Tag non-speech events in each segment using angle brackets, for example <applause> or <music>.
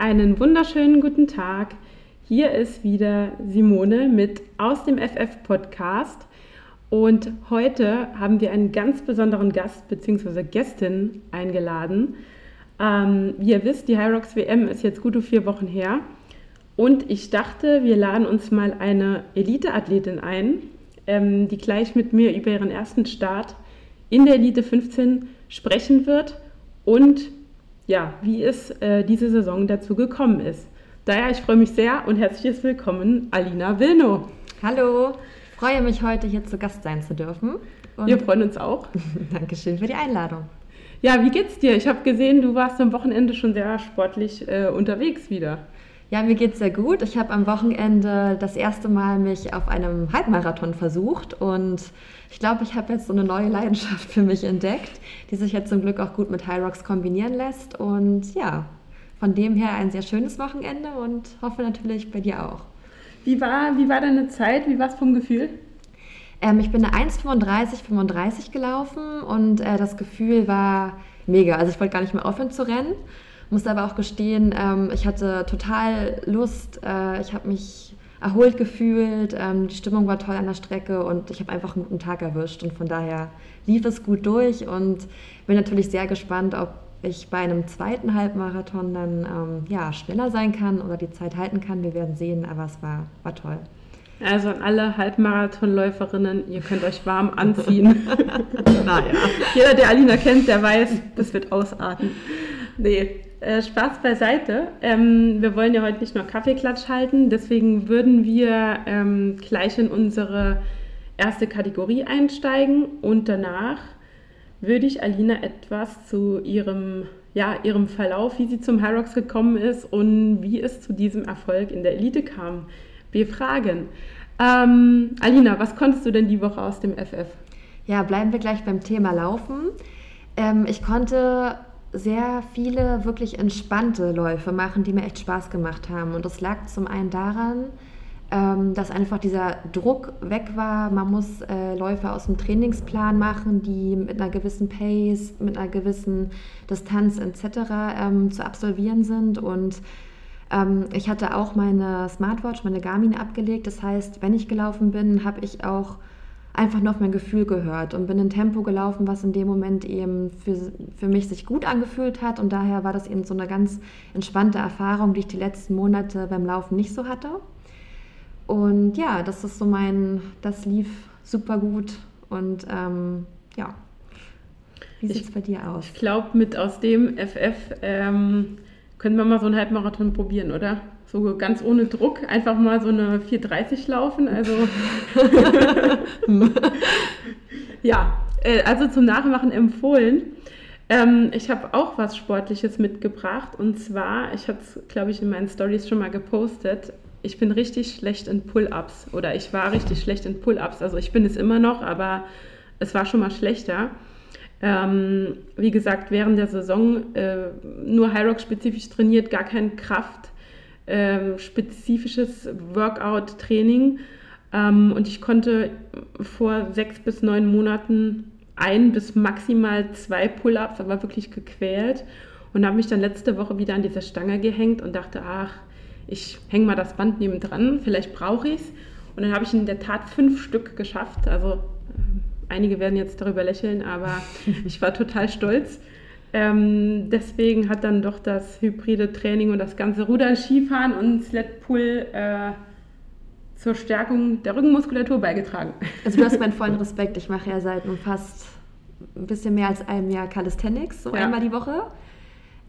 Einen wunderschönen guten Tag. Hier ist wieder Simone mit aus dem FF Podcast. Und heute haben wir einen ganz besonderen Gast bzw. Gästin eingeladen. Ähm, wie ihr wisst, die Hyrox WM ist jetzt gute vier Wochen her. Und ich dachte, wir laden uns mal eine Elite-Athletin ein, ähm, die gleich mit mir über ihren ersten Start in der Elite 15 sprechen wird und ja, wie es äh, diese Saison dazu gekommen ist. Daher, ich freue mich sehr und herzliches Willkommen, Alina Wilno. Hallo, freue mich heute hier zu Gast sein zu dürfen. Und Wir freuen uns auch. <laughs> Dankeschön für die Einladung. Ja, wie geht's dir? Ich habe gesehen, du warst am Wochenende schon sehr sportlich äh, unterwegs wieder. Ja, mir geht's sehr gut. Ich habe am Wochenende das erste Mal mich auf einem Halbmarathon versucht und ich glaube, ich habe jetzt so eine neue Leidenschaft für mich entdeckt, die sich jetzt zum Glück auch gut mit High Rocks kombinieren lässt und ja, von dem her ein sehr schönes Wochenende und hoffe natürlich bei dir auch. Wie war, wie war deine Zeit? Wie war es vom Gefühl? Ähm, ich bin eine 1,35, 35 gelaufen und äh, das Gefühl war mega. Also ich wollte gar nicht mehr aufhören zu rennen. Muss aber auch gestehen, ähm, ich hatte total Lust, äh, ich habe mich erholt gefühlt, ähm, die Stimmung war toll an der Strecke und ich habe einfach einen guten Tag erwischt und von daher lief es gut durch und bin natürlich sehr gespannt, ob ich bei einem zweiten Halbmarathon dann ähm, ja, schneller sein kann oder die Zeit halten kann. Wir werden sehen, aber es war, war toll. Also an alle Halbmarathonläuferinnen, ihr könnt euch warm anziehen. <laughs> naja. Jeder, der Alina kennt, der weiß, das wird ausarten. Nee, äh, Spaß beiseite. Ähm, wir wollen ja heute nicht nur Kaffeeklatsch halten, deswegen würden wir ähm, gleich in unsere erste Kategorie einsteigen und danach würde ich Alina etwas zu ihrem, ja, ihrem Verlauf, wie sie zum Hyrox gekommen ist und wie es zu diesem Erfolg in der Elite kam, befragen. Ähm, Alina, was konntest du denn die Woche aus dem FF? Ja, bleiben wir gleich beim Thema Laufen. Ähm, ich konnte sehr viele wirklich entspannte Läufe machen, die mir echt Spaß gemacht haben. Und das lag zum einen daran, ähm, dass einfach dieser Druck weg war. Man muss äh, Läufe aus dem Trainingsplan machen, die mit einer gewissen Pace, mit einer gewissen Distanz etc. Ähm, zu absolvieren sind. Und ähm, ich hatte auch meine Smartwatch, meine Garmin abgelegt. Das heißt, wenn ich gelaufen bin, habe ich auch einfach nur auf mein Gefühl gehört und bin in Tempo gelaufen, was in dem Moment eben für, für mich sich gut angefühlt hat. Und daher war das eben so eine ganz entspannte Erfahrung, die ich die letzten Monate beim Laufen nicht so hatte. Und ja, das ist so mein, das lief super gut und ähm, ja. Wie sieht es bei dir aus? Ich glaube, mit aus dem FF ähm, können wir mal so einen Halbmarathon probieren, oder? So ganz ohne Druck einfach mal so eine 430 laufen. Also <laughs> ja, äh, also zum Nachmachen empfohlen. Ähm, ich habe auch was Sportliches mitgebracht und zwar, ich habe es, glaube ich, in meinen Stories schon mal gepostet. Ich bin richtig schlecht in Pull-ups oder ich war richtig schlecht in Pull-ups. Also ich bin es immer noch, aber es war schon mal schlechter. Ähm, wie gesagt, während der Saison äh, nur Hyrox spezifisch trainiert, gar keine Kraft ähm, spezifisches Workout-Training. Ähm, und ich konnte vor sechs bis neun Monaten ein bis maximal zwei Pull-ups, aber wirklich gequält. Und habe mich dann letzte Woche wieder an dieser Stange gehängt und dachte, ach, ich hänge mal das Band neben dran, vielleicht brauche ich es. Und dann habe ich in der Tat fünf Stück geschafft. Also einige werden jetzt darüber lächeln, aber <laughs> ich war total stolz. Ähm, deswegen hat dann doch das hybride Training und das ganze Rudern, Skifahren und Sledpull äh, zur Stärkung der Rückenmuskulatur beigetragen. Also du hast meinen vollen Respekt. Ich mache ja seit fast ein bisschen mehr als einem Jahr Calisthenics, so ja. einmal die Woche.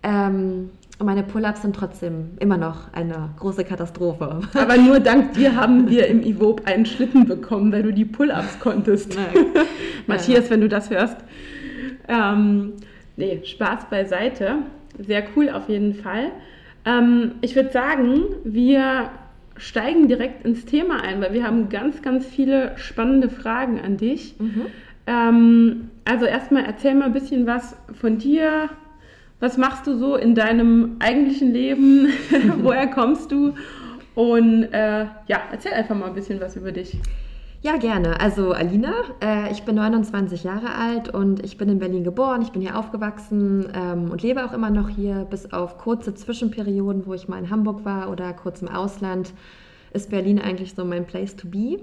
Ähm, und meine Pull-ups sind trotzdem immer noch eine große Katastrophe. Aber nur dank dir haben wir im Ivob einen Schlitten bekommen, weil du die Pull-ups konntest. <laughs> Matthias, wenn du das hörst. Ähm, nee, Spaß beiseite. Sehr cool auf jeden Fall. Ähm, ich würde sagen, wir steigen direkt ins Thema ein, weil wir haben ganz, ganz viele spannende Fragen an dich. Mhm. Ähm, also erstmal erzähl mal ein bisschen was von dir. Was machst du so in deinem eigentlichen Leben? <laughs> Woher kommst du? Und äh, ja, erzähl einfach mal ein bisschen was über dich. Ja, gerne. Also Alina, äh, ich bin 29 Jahre alt und ich bin in Berlin geboren. Ich bin hier aufgewachsen ähm, und lebe auch immer noch hier, bis auf kurze Zwischenperioden, wo ich mal in Hamburg war oder kurz im Ausland, ist Berlin eigentlich so mein Place to be.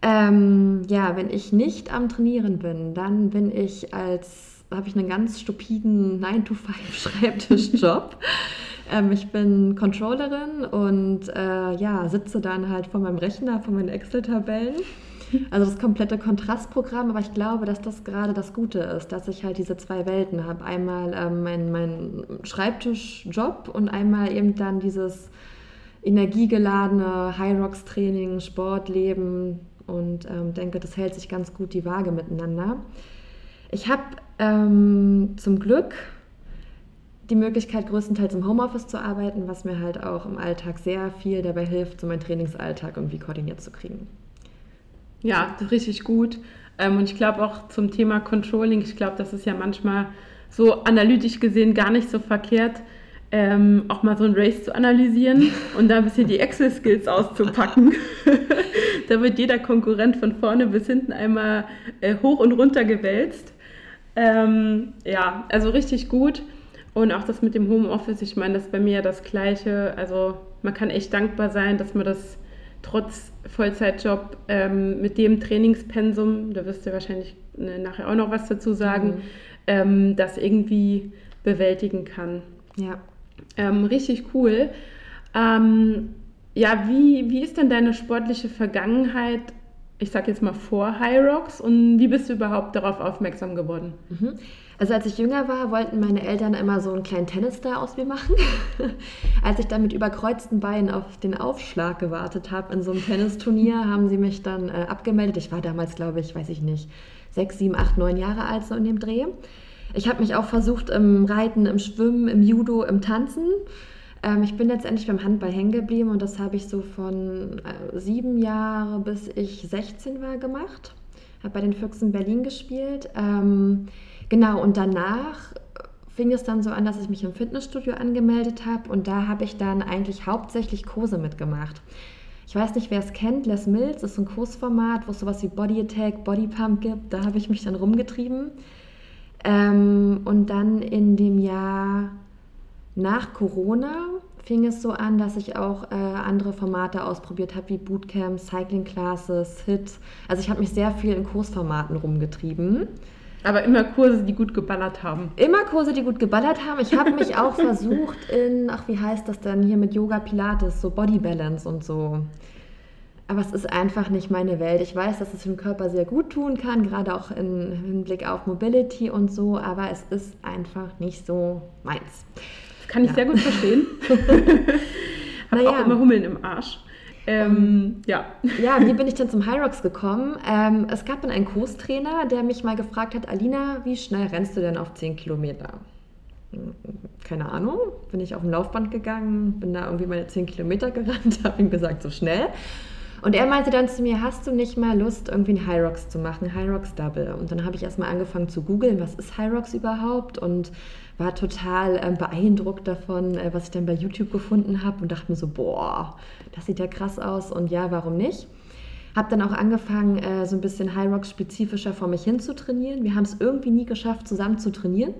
Ähm, ja, wenn ich nicht am Trainieren bin, dann bin ich als, habe ich einen ganz stupiden 9-to-5-Schreibtischjob. <laughs> ähm, ich bin Controllerin und äh, ja, sitze dann halt vor meinem Rechner, vor meinen Excel-Tabellen also das komplette Kontrastprogramm, aber ich glaube, dass das gerade das Gute ist, dass ich halt diese zwei Welten habe. Einmal ähm, mein, mein Schreibtischjob und einmal eben dann dieses energiegeladene High-Rocks-Training, Sportleben und ähm, denke, das hält sich ganz gut die Waage miteinander. Ich habe ähm, zum Glück die Möglichkeit, größtenteils im Homeoffice zu arbeiten, was mir halt auch im Alltag sehr viel dabei hilft, so meinen Trainingsalltag irgendwie koordiniert zu kriegen. Ja, richtig gut. Ähm, und ich glaube auch zum Thema Controlling, ich glaube, das ist ja manchmal so analytisch gesehen gar nicht so verkehrt, ähm, auch mal so ein Race zu analysieren <laughs> und da ein bisschen die Excel-Skills auszupacken. <laughs> da wird jeder Konkurrent von vorne bis hinten einmal äh, hoch und runter gewälzt. Ähm, ja, also richtig gut. Und auch das mit dem Homeoffice, ich meine, das ist bei mir ja das Gleiche. Also man kann echt dankbar sein, dass man das trotz Vollzeitjob ähm, mit dem Trainingspensum, da wirst du wahrscheinlich ne, nachher auch noch was dazu sagen, mhm. ähm, das irgendwie bewältigen kann. Ja. Ähm, richtig cool. Ähm, ja, wie, wie ist denn deine sportliche Vergangenheit, ich sag jetzt mal vor High Rocks und wie bist du überhaupt darauf aufmerksam geworden? Mhm. Also als ich jünger war, wollten meine Eltern immer so einen kleinen Tennisstar aus mir machen. Als ich dann mit überkreuzten Beinen auf den Aufschlag gewartet habe in so einem Tennisturnier, haben sie mich dann äh, abgemeldet. Ich war damals, glaube ich, weiß ich nicht, sechs, sieben, acht, neun Jahre alt so in dem Dreh. Ich habe mich auch versucht im Reiten, im Schwimmen, im Judo, im Tanzen. Ähm, ich bin letztendlich beim Handball hängen geblieben und das habe ich so von äh, sieben Jahren bis ich 16 war gemacht. Habe bei den Füchsen Berlin gespielt. Ähm, Genau, und danach fing es dann so an, dass ich mich im Fitnessstudio angemeldet habe und da habe ich dann eigentlich hauptsächlich Kurse mitgemacht. Ich weiß nicht, wer es kennt, Les Mills ist ein Kursformat, wo es sowas wie Body Attack, Body Pump gibt. Da habe ich mich dann rumgetrieben. Ähm, und dann in dem Jahr nach Corona fing es so an, dass ich auch äh, andere Formate ausprobiert habe, wie Bootcamps, Cycling Classes, HIT. Also ich habe mich sehr viel in Kursformaten rumgetrieben. Aber immer Kurse, die gut geballert haben. Immer Kurse, die gut geballert haben. Ich habe mich auch <laughs> versucht in, ach, wie heißt das denn hier mit Yoga Pilates, so Body Balance und so. Aber es ist einfach nicht meine Welt. Ich weiß, dass es dem Körper sehr gut tun kann, gerade auch im Hinblick auf Mobility und so, aber es ist einfach nicht so meins. Kann ich ja. sehr gut verstehen. <laughs> <laughs> Habe naja. auch immer Hummeln im Arsch. Ähm, ja. <laughs> Ja, wie bin ich denn zum Hyrox gekommen? Ähm, es gab dann einen Kurstrainer, der mich mal gefragt hat, Alina, wie schnell rennst du denn auf 10 Kilometer? Hm, keine Ahnung, bin ich auf ein Laufband gegangen, bin da irgendwie meine 10 Kilometer gerannt, <laughs> habe ihm gesagt, so schnell. Und er meinte dann zu mir, hast du nicht mal Lust, irgendwie ein Hyrox zu machen, Hyrox Double? Und dann habe ich erstmal angefangen zu googeln, was ist Hyrox überhaupt? Und war total äh, beeindruckt davon, äh, was ich dann bei YouTube gefunden habe und dachte mir so, boah, das sieht ja krass aus und ja, warum nicht? Habe dann auch angefangen, äh, so ein bisschen High Rock spezifischer vor mich hin zu trainieren. Wir haben es irgendwie nie geschafft, zusammen zu trainieren.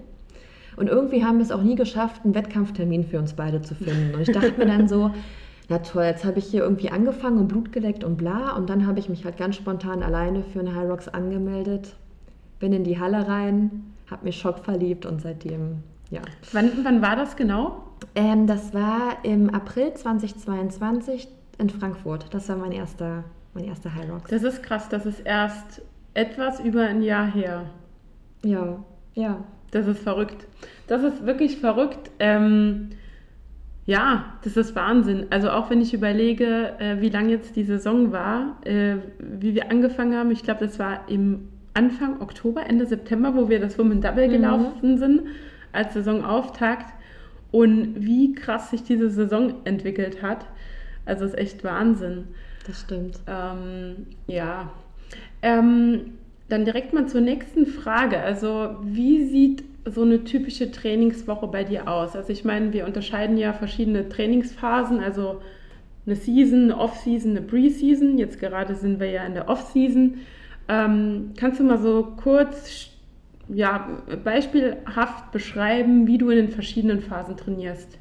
Und irgendwie haben wir es auch nie geschafft, einen Wettkampftermin für uns beide zu finden. Und ich dachte mir dann so, <laughs> na toll, jetzt habe ich hier irgendwie angefangen und Blut geleckt und bla. Und dann habe ich mich halt ganz spontan alleine für eine High Rocks angemeldet, bin in die Halle rein, habe mich schockverliebt und seitdem, ja. Wann, wann war das genau? Ähm, das war im April 2022 in Frankfurt. Das war mein erster, mein erster High Rocks. Das ist krass, das ist erst etwas über ein Jahr her. Ja, ja. Das ist verrückt. Das ist wirklich verrückt. Ähm, ja, das ist Wahnsinn. Also auch wenn ich überlege, äh, wie lang jetzt die Saison war, äh, wie wir angefangen haben, ich glaube, das war im Anfang Oktober, Ende September, wo wir das Women Double Mhm. gelaufen sind, als Saisonauftakt. Und wie krass sich diese Saison entwickelt hat. Also ist echt Wahnsinn. Das stimmt. Ähm, ja. Ähm, dann direkt mal zur nächsten Frage. Also, wie sieht so eine typische Trainingswoche bei dir aus? Also, ich meine, wir unterscheiden ja verschiedene Trainingsphasen, also eine Season, eine Off-Season, eine Pre-Season. Jetzt gerade sind wir ja in der Off-Season. Ähm, kannst du mal so kurz, ja, beispielhaft beschreiben, wie du in den verschiedenen Phasen trainierst?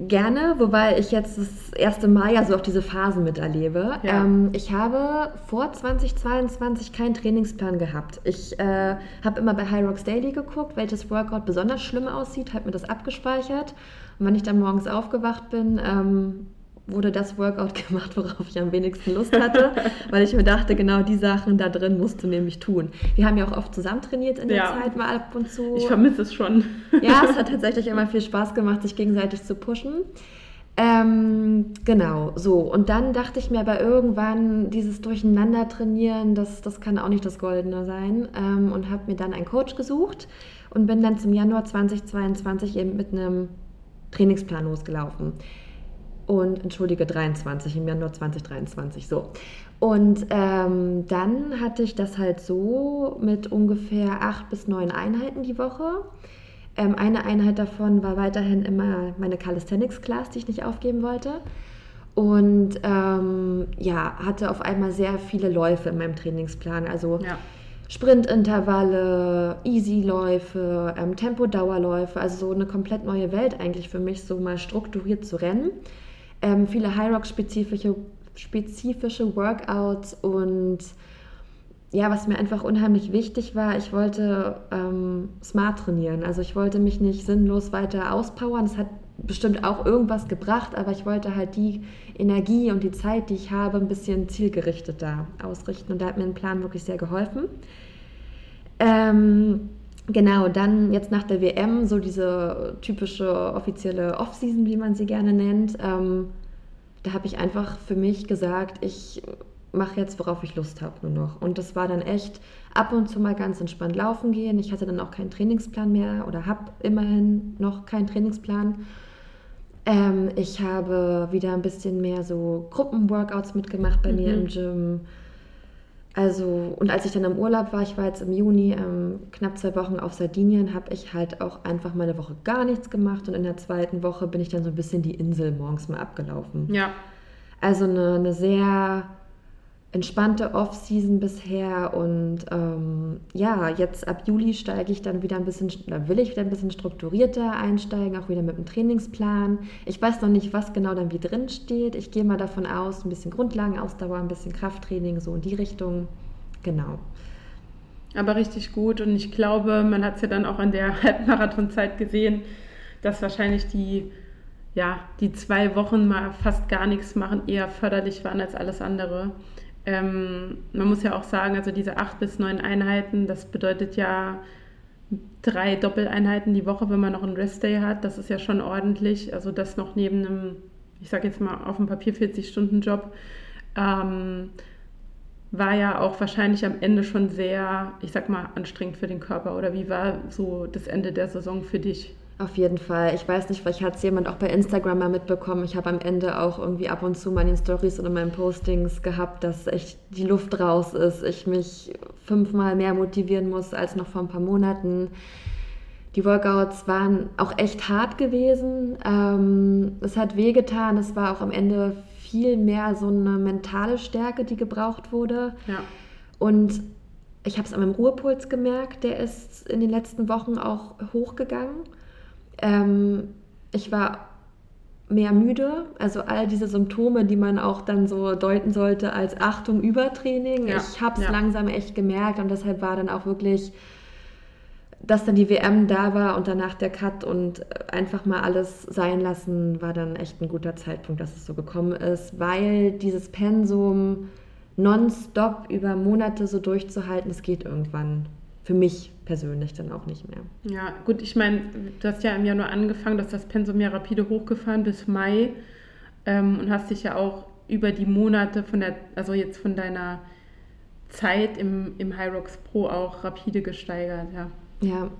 Gerne, wobei ich jetzt das erste Mal ja so auch diese Phasen miterlebe. Ja. Ähm, ich habe vor 2022 keinen Trainingsplan gehabt. Ich äh, habe immer bei High Rocks Daily geguckt, welches Workout besonders schlimm aussieht, habe mir das abgespeichert. Und wenn ich dann morgens aufgewacht bin, ähm, wurde das Workout <laughs> gemacht, worauf ich am wenigsten Lust hatte, weil ich mir dachte, genau die Sachen da drin musst du nämlich tun. Wir haben ja auch oft zusammen trainiert in der Ja. Zeit, mal ab und zu. Ich vermisse es schon. Ja, es <laughs> hat tatsächlich immer viel Spaß gemacht, sich gegenseitig zu pushen. Ähm, genau, so. Und dann dachte ich mir aber irgendwann, dieses Durcheinander trainieren, das, das kann auch nicht das Goldene sein. Ähm, und habe mir dann einen Coach gesucht und bin dann zum Januar 2022 eben mit einem Trainingsplan losgelaufen. Und entschuldige, 23, im Januar 2023, so. Und ähm, dann hatte ich das halt so mit ungefähr acht bis neun Einheiten die Woche. Ähm, eine Einheit davon war weiterhin immer meine Calisthenics-Class, die ich nicht aufgeben wollte. Und ähm, ja, hatte auf einmal sehr viele Läufe in meinem Trainingsplan. Also Ja. Sprintintervalle, Easy-Läufe, ähm, Tempo-Dauerläufe, also so eine komplett neue Welt eigentlich für mich, so mal strukturiert zu rennen. Ähm, viele High-Rock-spezifische spezifische Workouts und ja, was mir einfach unheimlich wichtig war, ich wollte ähm, smart trainieren. Also ich wollte mich nicht sinnlos weiter auspowern. Das hat bestimmt auch irgendwas gebracht, aber ich wollte halt die Energie und die Zeit, die ich habe, ein bisschen zielgerichteter ausrichten. Und da hat mir ein Plan wirklich sehr geholfen. Ähm, genau, dann jetzt nach der WM, so diese typische offizielle Off-Season, wie man sie gerne nennt. Ähm, da habe ich einfach für mich gesagt, ich mache jetzt, worauf ich Lust habe, nur noch. Und das war dann echt ab und zu mal ganz entspannt laufen gehen. Ich hatte dann auch keinen Trainingsplan mehr oder habe immerhin noch keinen Trainingsplan. Ähm, ich habe wieder ein bisschen mehr so Gruppenworkouts mitgemacht bei mir Mhm. im Gym. Also, und als ich dann im Urlaub war, ich war jetzt im Juni ähm, knapp zwei Wochen auf Sardinien, habe ich halt auch einfach mal eine Woche gar nichts gemacht und in der zweiten Woche bin ich dann so ein bisschen die Insel morgens mal abgelaufen. Ja. Also eine, eine sehr entspannte Off-Season bisher und ähm, ja, jetzt ab Juli steige ich dann wieder ein bisschen, oder will ich wieder ein bisschen strukturierter einsteigen, auch wieder mit einem Trainingsplan. Ich weiß noch nicht, was genau dann wie drin steht. Ich gehe mal davon aus, ein bisschen Grundlagenausdauer, ein bisschen Krafttraining, so in die Richtung. Genau. Aber richtig gut und ich glaube, man hat es ja dann auch an der <laughs> Halbmarathonzeit gesehen, dass wahrscheinlich die, ja, die zwei Wochen mal fast gar nichts machen eher förderlich waren als alles andere. Ähm, man muss ja auch sagen, also diese acht bis neun Einheiten, das bedeutet ja drei Doppeleinheiten die Woche, wenn man noch einen Restday hat. Das ist ja schon ordentlich. Also das noch neben einem, ich sage jetzt mal auf dem Papier 40-Stunden-Job. Ähm, war ja auch wahrscheinlich am Ende schon sehr, ich sag mal, anstrengend für den Körper. Oder wie war so das Ende der Saison für dich? Auf jeden Fall. Ich weiß nicht, vielleicht hat es jemand auch bei Instagram mal mitbekommen. Ich habe am Ende auch irgendwie ab und zu mal in den Stories oder meinen Postings gehabt, dass echt die Luft raus ist. Ich mich fünfmal mehr motivieren muss als noch vor ein paar Monaten. Die Workouts waren auch echt hart gewesen. Ähm, es hat wehgetan. Es war auch am Ende viel mehr so eine mentale Stärke, die gebraucht wurde. Ja. Und ich habe es an meinem Ruhepuls gemerkt, der ist in den letzten Wochen auch hochgegangen. Ähm, ich war mehr müde. Also all diese Symptome, die man auch dann so deuten sollte als Achtung, Übertraining. Ja, Ich habe es ja. langsam echt gemerkt und deshalb war dann auch wirklich, dass dann die WM da war und danach der Cut und einfach mal alles sein lassen, war dann echt ein guter Zeitpunkt, dass es so gekommen ist, weil dieses Pensum nonstop über Monate so durchzuhalten, es geht irgendwann für mich persönlich dann auch nicht mehr. Ja, gut, ich meine, du hast ja im Januar angefangen, du hast das Pensum ja rapide hochgefahren bis Mai ähm, und hast dich ja auch über die Monate von der, also jetzt von deiner Zeit im, im Hyrox Pro auch rapide gesteigert, ja. Ja,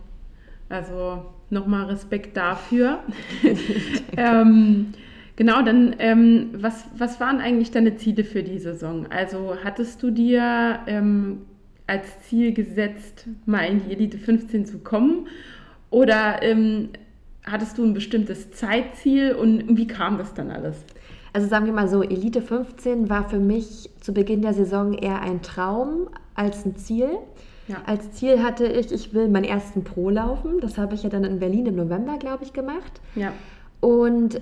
Also nochmal Respekt dafür. <laughs> <laughs> ähm, genau, dann ähm, was, was waren eigentlich deine Ziele für die Saison? Also hattest du dir ähm, als Ziel gesetzt, mal in die Elite 15 zu kommen? Oder ähm, hattest du ein bestimmtes Zeitziel und wie kam das dann alles? Also sagen wir mal so, Elite 15 war für mich zu Beginn der Saison eher ein Traum als ein Ziel. Ja. Als Ziel hatte ich, ich will meinen ersten Pro laufen. Das habe ich ja dann in Berlin im November, glaube ich, gemacht. Ja, Und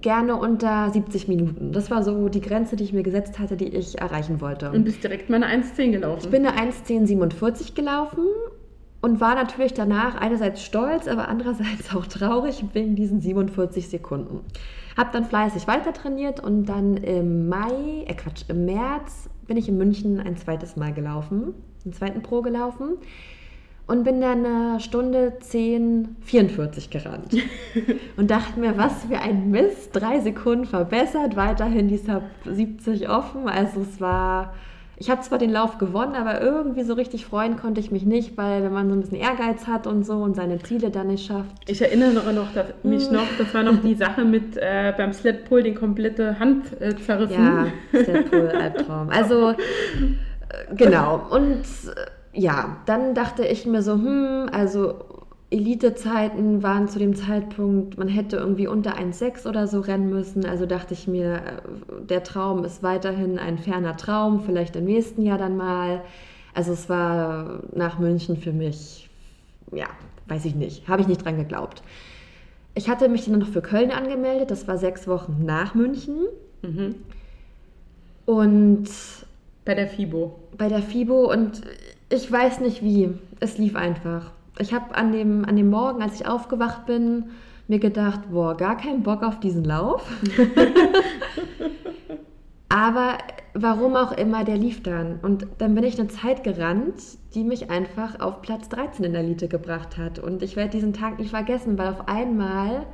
gerne unter 70 Minuten. Das war so die Grenze, die ich mir gesetzt hatte, die ich erreichen wollte. und bist direkt mal eine 1,10 gelaufen. Ich bin eine 1.1047 gelaufen und war natürlich danach einerseits stolz, aber andererseits auch traurig wegen diesen 47 Sekunden. Hab dann fleißig weiter trainiert und dann im Mai, äh Quatsch, im März bin ich in München ein zweites Mal gelaufen, einen zweiten Pro gelaufen und bin dann eine Stunde 10,44 gerannt. <laughs> und dachte mir, was für ein Mist, drei Sekunden verbessert, weiterhin die Sub 70 offen. Also es war, ich habe zwar den Lauf gewonnen, aber irgendwie so richtig freuen konnte ich mich nicht, weil wenn man so ein bisschen Ehrgeiz hat und so und seine Ziele dann nicht schafft. Ich erinnere noch, dass, mich noch, das war noch die Sache mit äh, beim Sled Pull die komplette Hand äh, zerrissen. Ja, Steppool, Albtraum. Also, äh, genau. Und äh, ja, dann dachte ich mir so, hm, also Elite-Zeiten waren zu dem Zeitpunkt, man hätte irgendwie unter 1,6 oder so rennen müssen. Also dachte ich mir, äh, der Traum ist weiterhin ein ferner Traum, vielleicht im nächsten Jahr dann mal. Also es war nach München für mich, ja, weiß ich nicht, habe ich nicht dran geglaubt. Ich hatte mich dann noch für Köln angemeldet, das war sechs Wochen nach München. Mhm. Und Bei der FIBO. bei der FIBO und ich weiß nicht wie. Es lief einfach. Ich habe an dem, an dem Morgen, als ich aufgewacht bin, mir gedacht, boah, gar keinen Bock auf diesen Lauf. <laughs> Aber warum auch immer, der lief dann. Und dann bin ich eine Zeit gerannt, die mich einfach auf Platz 13 in der Elite gebracht hat. Und ich werde diesen Tag nicht vergessen, weil auf einmal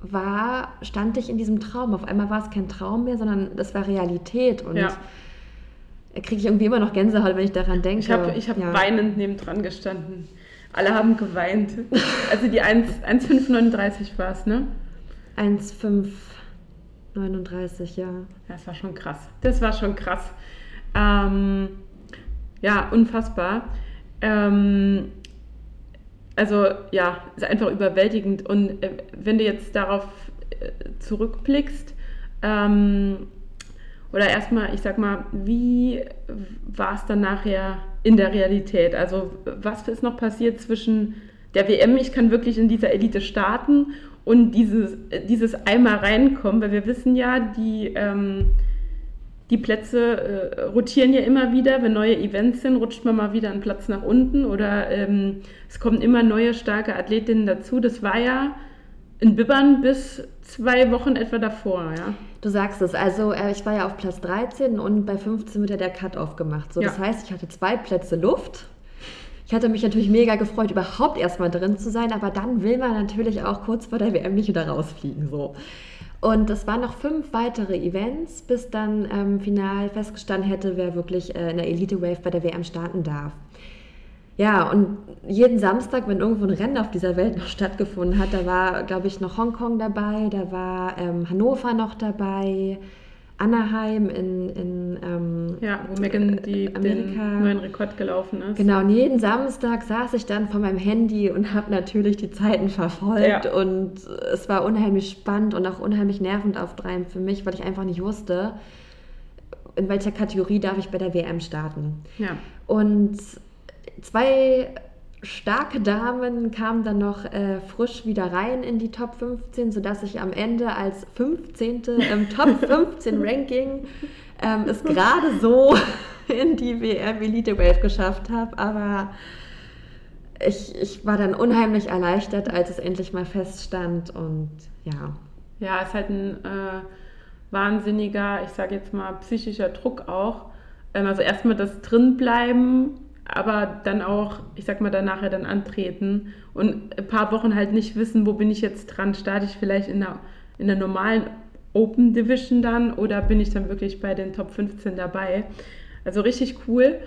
war, stand ich in diesem Traum. Auf einmal war es kein Traum mehr, sondern das war Realität. Und Ja. Kriege ich irgendwie immer noch Gänsehaut, wenn ich daran denke. Ich habe ich hab Ja. weinend nebendran gestanden. Alle haben geweint. Also die 1 1,539 war es, ne? 1,539, ja. Das war schon krass. Das war schon krass. Ähm, ja, unfassbar. Ähm, also ja, ist einfach überwältigend. Und äh, wenn du jetzt darauf äh, zurückblickst, ähm, oder erstmal, ich sag mal, wie war es dann nachher in der Realität? Also was ist noch passiert zwischen der WM, ich kann wirklich in dieser Elite starten und dieses, dieses einmal reinkommen, weil wir wissen ja, die, ähm, die Plätze äh, rotieren ja immer wieder. Wenn neue Events sind, rutscht man mal wieder einen Platz nach unten oder ähm, es kommen immer neue starke Athletinnen dazu. Das war ja in Bibbern bis zwei Wochen etwa davor, ja. Du sagst es, also äh, ich war ja auf Platz 13 und bei 15 wird ja der Cut-Off gemacht. So, Ja. Das heißt, ich hatte zwei Plätze Luft. Ich hatte mich natürlich mega gefreut, überhaupt erstmal drin zu sein, aber dann will man natürlich auch kurz vor der WM nicht wieder rausfliegen. So. Und es waren noch fünf weitere Events, bis dann ähm, final festgestanden hätte, wer wirklich äh, in der Elite Wave bei der WM starten darf. Ja, und jeden Samstag, wenn irgendwo ein Rennen auf dieser Welt noch stattgefunden hat, da war, glaube ich, noch Hongkong dabei, da war ähm, Hannover noch dabei, Anaheim in, in ähm, Ja, wo Megan die, Amerika. den neuen Rekord gelaufen ist. Genau, und jeden Samstag saß ich dann vor meinem Handy und habe natürlich die Zeiten verfolgt Ja. und es war unheimlich spannend und auch unheimlich nervenaufreibend für mich, weil ich einfach nicht wusste, in welcher Kategorie darf ich bei der WM starten. Ja. Und zwei starke Damen kamen dann noch äh, frisch wieder rein in die Top 15, sodass ich am Ende als 15. im Top <laughs> 15 Ranking ähm, es gerade so <laughs> in die WM Elite Wave geschafft habe. Aber ich, ich war dann unheimlich erleichtert, als es endlich mal feststand und ja. Ja, es ist halt ein äh, wahnsinniger, ich sage jetzt mal, psychischer Druck auch. Ähm, also erstmal das Drinbleiben, aber dann auch, ich sag mal, danach ja dann antreten und ein paar Wochen halt nicht wissen, wo bin ich jetzt dran, starte ich vielleicht in der, in der normalen Open Division dann oder bin ich dann wirklich bei den Top 15 dabei? Also richtig cool.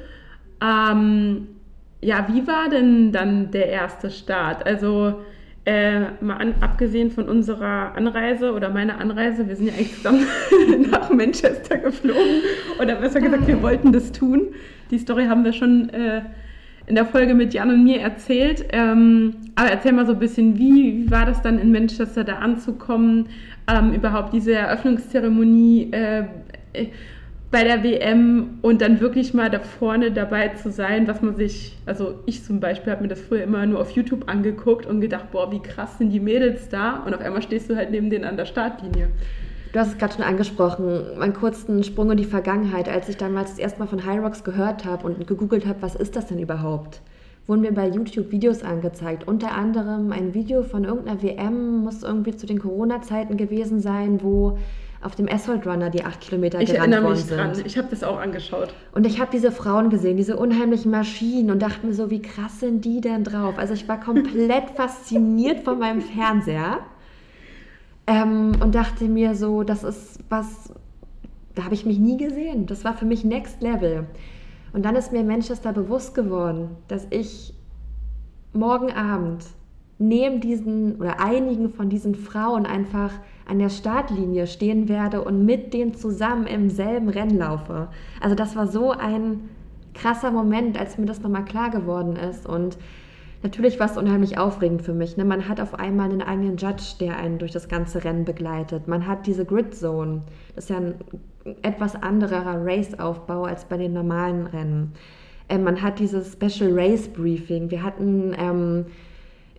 Ähm, ja, wie war denn dann der erste Start? Also äh, mal an, abgesehen von unserer Anreise oder meiner Anreise, wir sind ja eigentlich zusammen <laughs> nach Manchester geflogen oder besser gesagt, wir wollten das tun. Die Story haben wir schon äh, in der Folge mit Jan und mir erzählt. Ähm, aber erzähl mal so ein bisschen, wie, wie, war das dann in Manchester da anzukommen? Ähm, überhaupt diese Eröffnungszeremonie äh, bei der WM und dann wirklich mal da vorne dabei zu sein, was man sich, also ich zum Beispiel habe mir das früher immer nur auf YouTube angeguckt und gedacht, boah, wie krass sind die Mädels da und auf einmal stehst du halt neben denen an der Startlinie. Du hast es gerade schon angesprochen, meinen kurzen Sprung in die Vergangenheit, als ich damals das erste Mal von High Rocks gehört habe und gegoogelt habe, was ist das denn überhaupt? Wurden mir bei YouTube Videos angezeigt, unter anderem ein Video von irgendeiner WM, muss irgendwie zu den Corona-Zeiten gewesen sein, wo auf dem Assault Runner die acht Kilometer ich gerannt worden sind. Ich erinnere mich dran. Ich habe das auch angeschaut. Und ich habe diese Frauen gesehen, diese unheimlichen Maschinen und dachte mir so, wie krass sind die denn drauf? Also ich war komplett <laughs> fasziniert von meinem Fernseher ähm, und dachte mir so, das ist was, da habe ich mich nie gesehen. Das war für mich Next Level. Und dann ist mir Manchester bewusst geworden, dass ich morgen Abend neben diesen oder einigen von diesen Frauen einfach an der Startlinie stehen werde und mit denen zusammen im selben Rennen laufe. Also das war so ein krasser Moment, als mir das nochmal klar geworden ist. Und natürlich war es unheimlich aufregend für mich. Ne? Man hat auf einmal einen eigenen Judge, der einen durch das ganze Rennen begleitet. Man hat diese Grid Zone. Das ist ja ein etwas anderer Race-Aufbau als bei den normalen Rennen. Ähm, man hat dieses Special Race Briefing. Wir hatten ähm,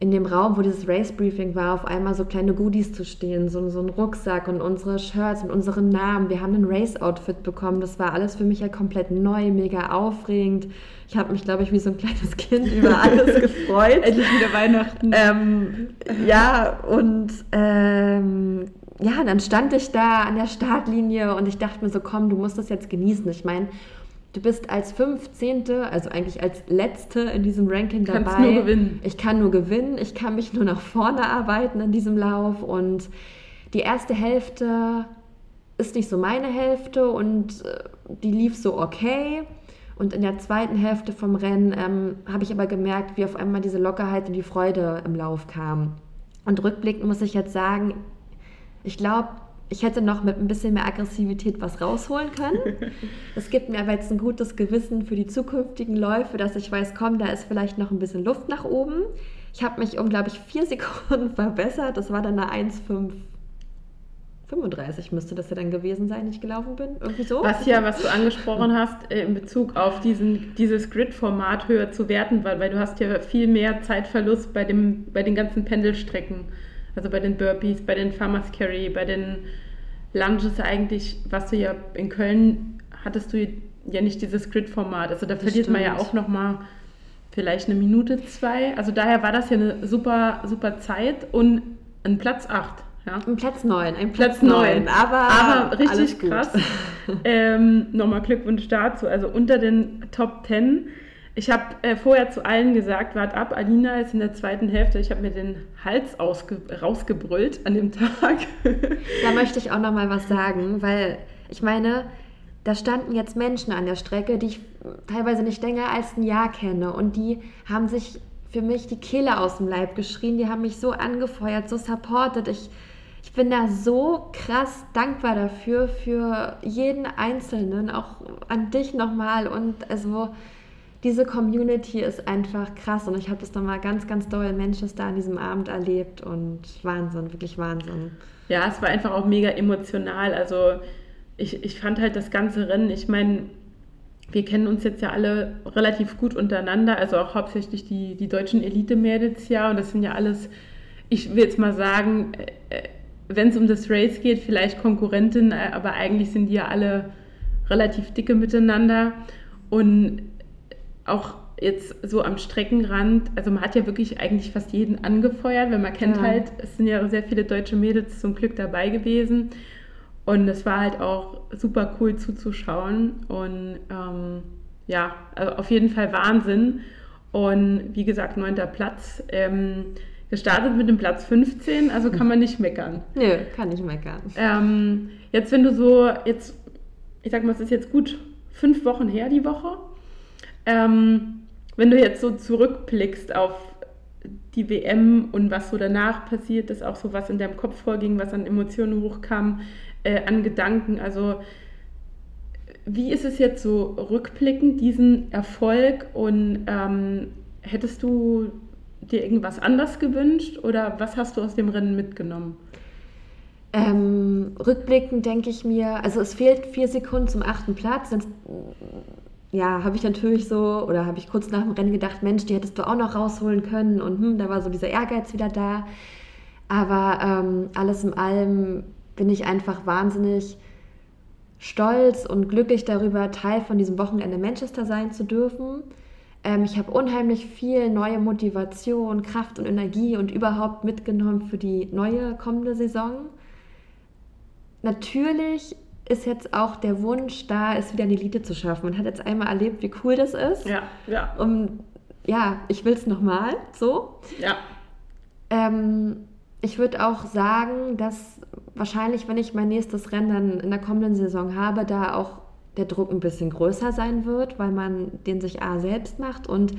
in dem Raum, wo dieses Race Briefing war, auf einmal so kleine Goodies zu stehen, so, so ein Rucksack und unsere Shirts mit unseren Namen. Wir haben ein Race-Outfit bekommen. Das war alles für mich ja komplett neu, mega aufregend. Ich habe mich, glaube ich, wie so ein kleines <laughs> Kind über alles <laughs> gefreut. Endlich wieder Weihnachten. Ähm, ja, und ähm, ja, dann stand ich da an der Startlinie und ich dachte mir so, komm, du musst das jetzt genießen. Ich meine, Du bist als 15., also eigentlich als Letzte in diesem Ranking dabei. Kannst nur gewinnen. Ich kann nur gewinnen, ich kann mich nur nach vorne arbeiten in diesem Lauf und die erste Hälfte ist nicht so meine Hälfte und äh, die lief so okay. Und in der zweiten Hälfte vom Rennen ähm, habe ich aber gemerkt, wie auf einmal diese Lockerheit und die Freude im Lauf kam. Und rückblickend muss ich jetzt sagen, ich glaube, ich hätte noch mit ein bisschen mehr Aggressivität was rausholen können. <laughs> Es gibt mir aber jetzt ein gutes Gewissen für die zukünftigen Läufe, dass ich weiß, komm, da ist vielleicht noch ein bisschen Luft nach oben. Ich habe mich um, glaube ich, vier <laughs> Sekunden verbessert. Das war dann eine 1,535 müsste das ja dann gewesen sein, ich gelaufen bin. Irgendwie so. Was ja, was du angesprochen hast, äh, in Bezug auf diesen, dieses Grid-Format höher zu werten, weil, weil du hast ja viel mehr Zeitverlust bei, dem, bei den ganzen Pendelstrecken. Also bei den Burpees, bei den Farmers Carry, bei den Lunges eigentlich, was du ja in Köln hattest du ja nicht dieses Grid-Format. Also da das verliert stimmt. man ja auch nochmal vielleicht eine Minute, zwei. Also daher war das ja eine super, super Zeit und ein Platz 8. Ja. Ein Platz 9, ein Platz, Platz 9, aber, aber richtig krass. ähm, nochmal Glückwunsch dazu. Also unter den Top 10 ich habe äh, vorher zu allen gesagt, wart ab, Alina ist in der zweiten Hälfte. Ich habe mir den Hals rausgebrüllt an dem Tag. <laughs> da möchte ich auch noch mal was sagen, weil ich meine, da standen jetzt Menschen an der Strecke, die ich teilweise nicht länger als ein Jahr kenne und die haben sich für mich die Kehle aus dem Leib geschrien, die haben mich so angefeuert, so supported. Ich, ich bin da so krass dankbar dafür, für jeden Einzelnen, auch an dich nochmal und also diese Community ist einfach krass und ich habe das nochmal ganz, ganz doll in Manchester an diesem Abend erlebt und Wahnsinn, wirklich Wahnsinn. Ja, es war einfach auch mega emotional. Also ich, ich fand halt das ganze Rennen, ich meine, wir kennen uns jetzt ja alle relativ gut untereinander, also auch hauptsächlich die, die deutschen Elite-Mädels ja. Und das sind ja alles, ich will jetzt mal sagen, äh, wenn es um das Race geht, vielleicht Konkurrentinnen, äh, aber eigentlich sind die ja alle relativ dicke miteinander. Und auch jetzt so am Streckenrand, also man hat ja wirklich eigentlich fast jeden angefeuert, weil man kennt ja. halt, es sind ja sehr viele deutsche Mädels zum Glück dabei gewesen. Und es war halt auch super cool zuzuschauen. Und ähm, ja, also auf jeden Fall Wahnsinn. Und wie gesagt, neunter Platz. Ähm, gestartet mit dem Platz 15, also kann man nicht meckern. <laughs> Nö, kann nicht meckern. Ähm, jetzt, wenn du so, jetzt, ich sag mal, es ist jetzt gut fünf Wochen her, die Woche. Ähm, wenn du jetzt so zurückblickst auf die WM und was so danach passiert ist, auch so was in deinem Kopf vorging, was an Emotionen hochkam, äh, an Gedanken, also wie ist es jetzt so rückblickend, diesen Erfolg und ähm, hättest du dir irgendwas anders gewünscht oder was hast du aus dem Rennen mitgenommen? Ähm, rückblickend denke ich mir, also es fehlt vier Sekunden zum achten Platz. Sonst, ja, habe ich natürlich so, oder habe ich kurz nach dem Rennen gedacht, Mensch, die hättest du auch noch rausholen können und hm, da war so dieser Ehrgeiz wieder da. Aber ähm, alles in allem bin ich einfach wahnsinnig stolz und glücklich darüber, Teil von diesem Wochenende Manchester sein zu dürfen. Ähm, ich habe unheimlich viel neue Motivation, Kraft und Energie und überhaupt mitgenommen für die neue kommende Saison. Natürlich ist jetzt auch der Wunsch da, es wieder in die Elite zu schaffen. Man hat jetzt einmal erlebt, wie cool das ist. Ja, ja. Und ja, ich will es nochmal so. Ja. Ähm, ich würde auch sagen, dass wahrscheinlich, wenn ich mein nächstes Rennen dann in der kommenden Saison habe, da auch der Druck ein bisschen größer sein wird, weil man den sich A selbst macht und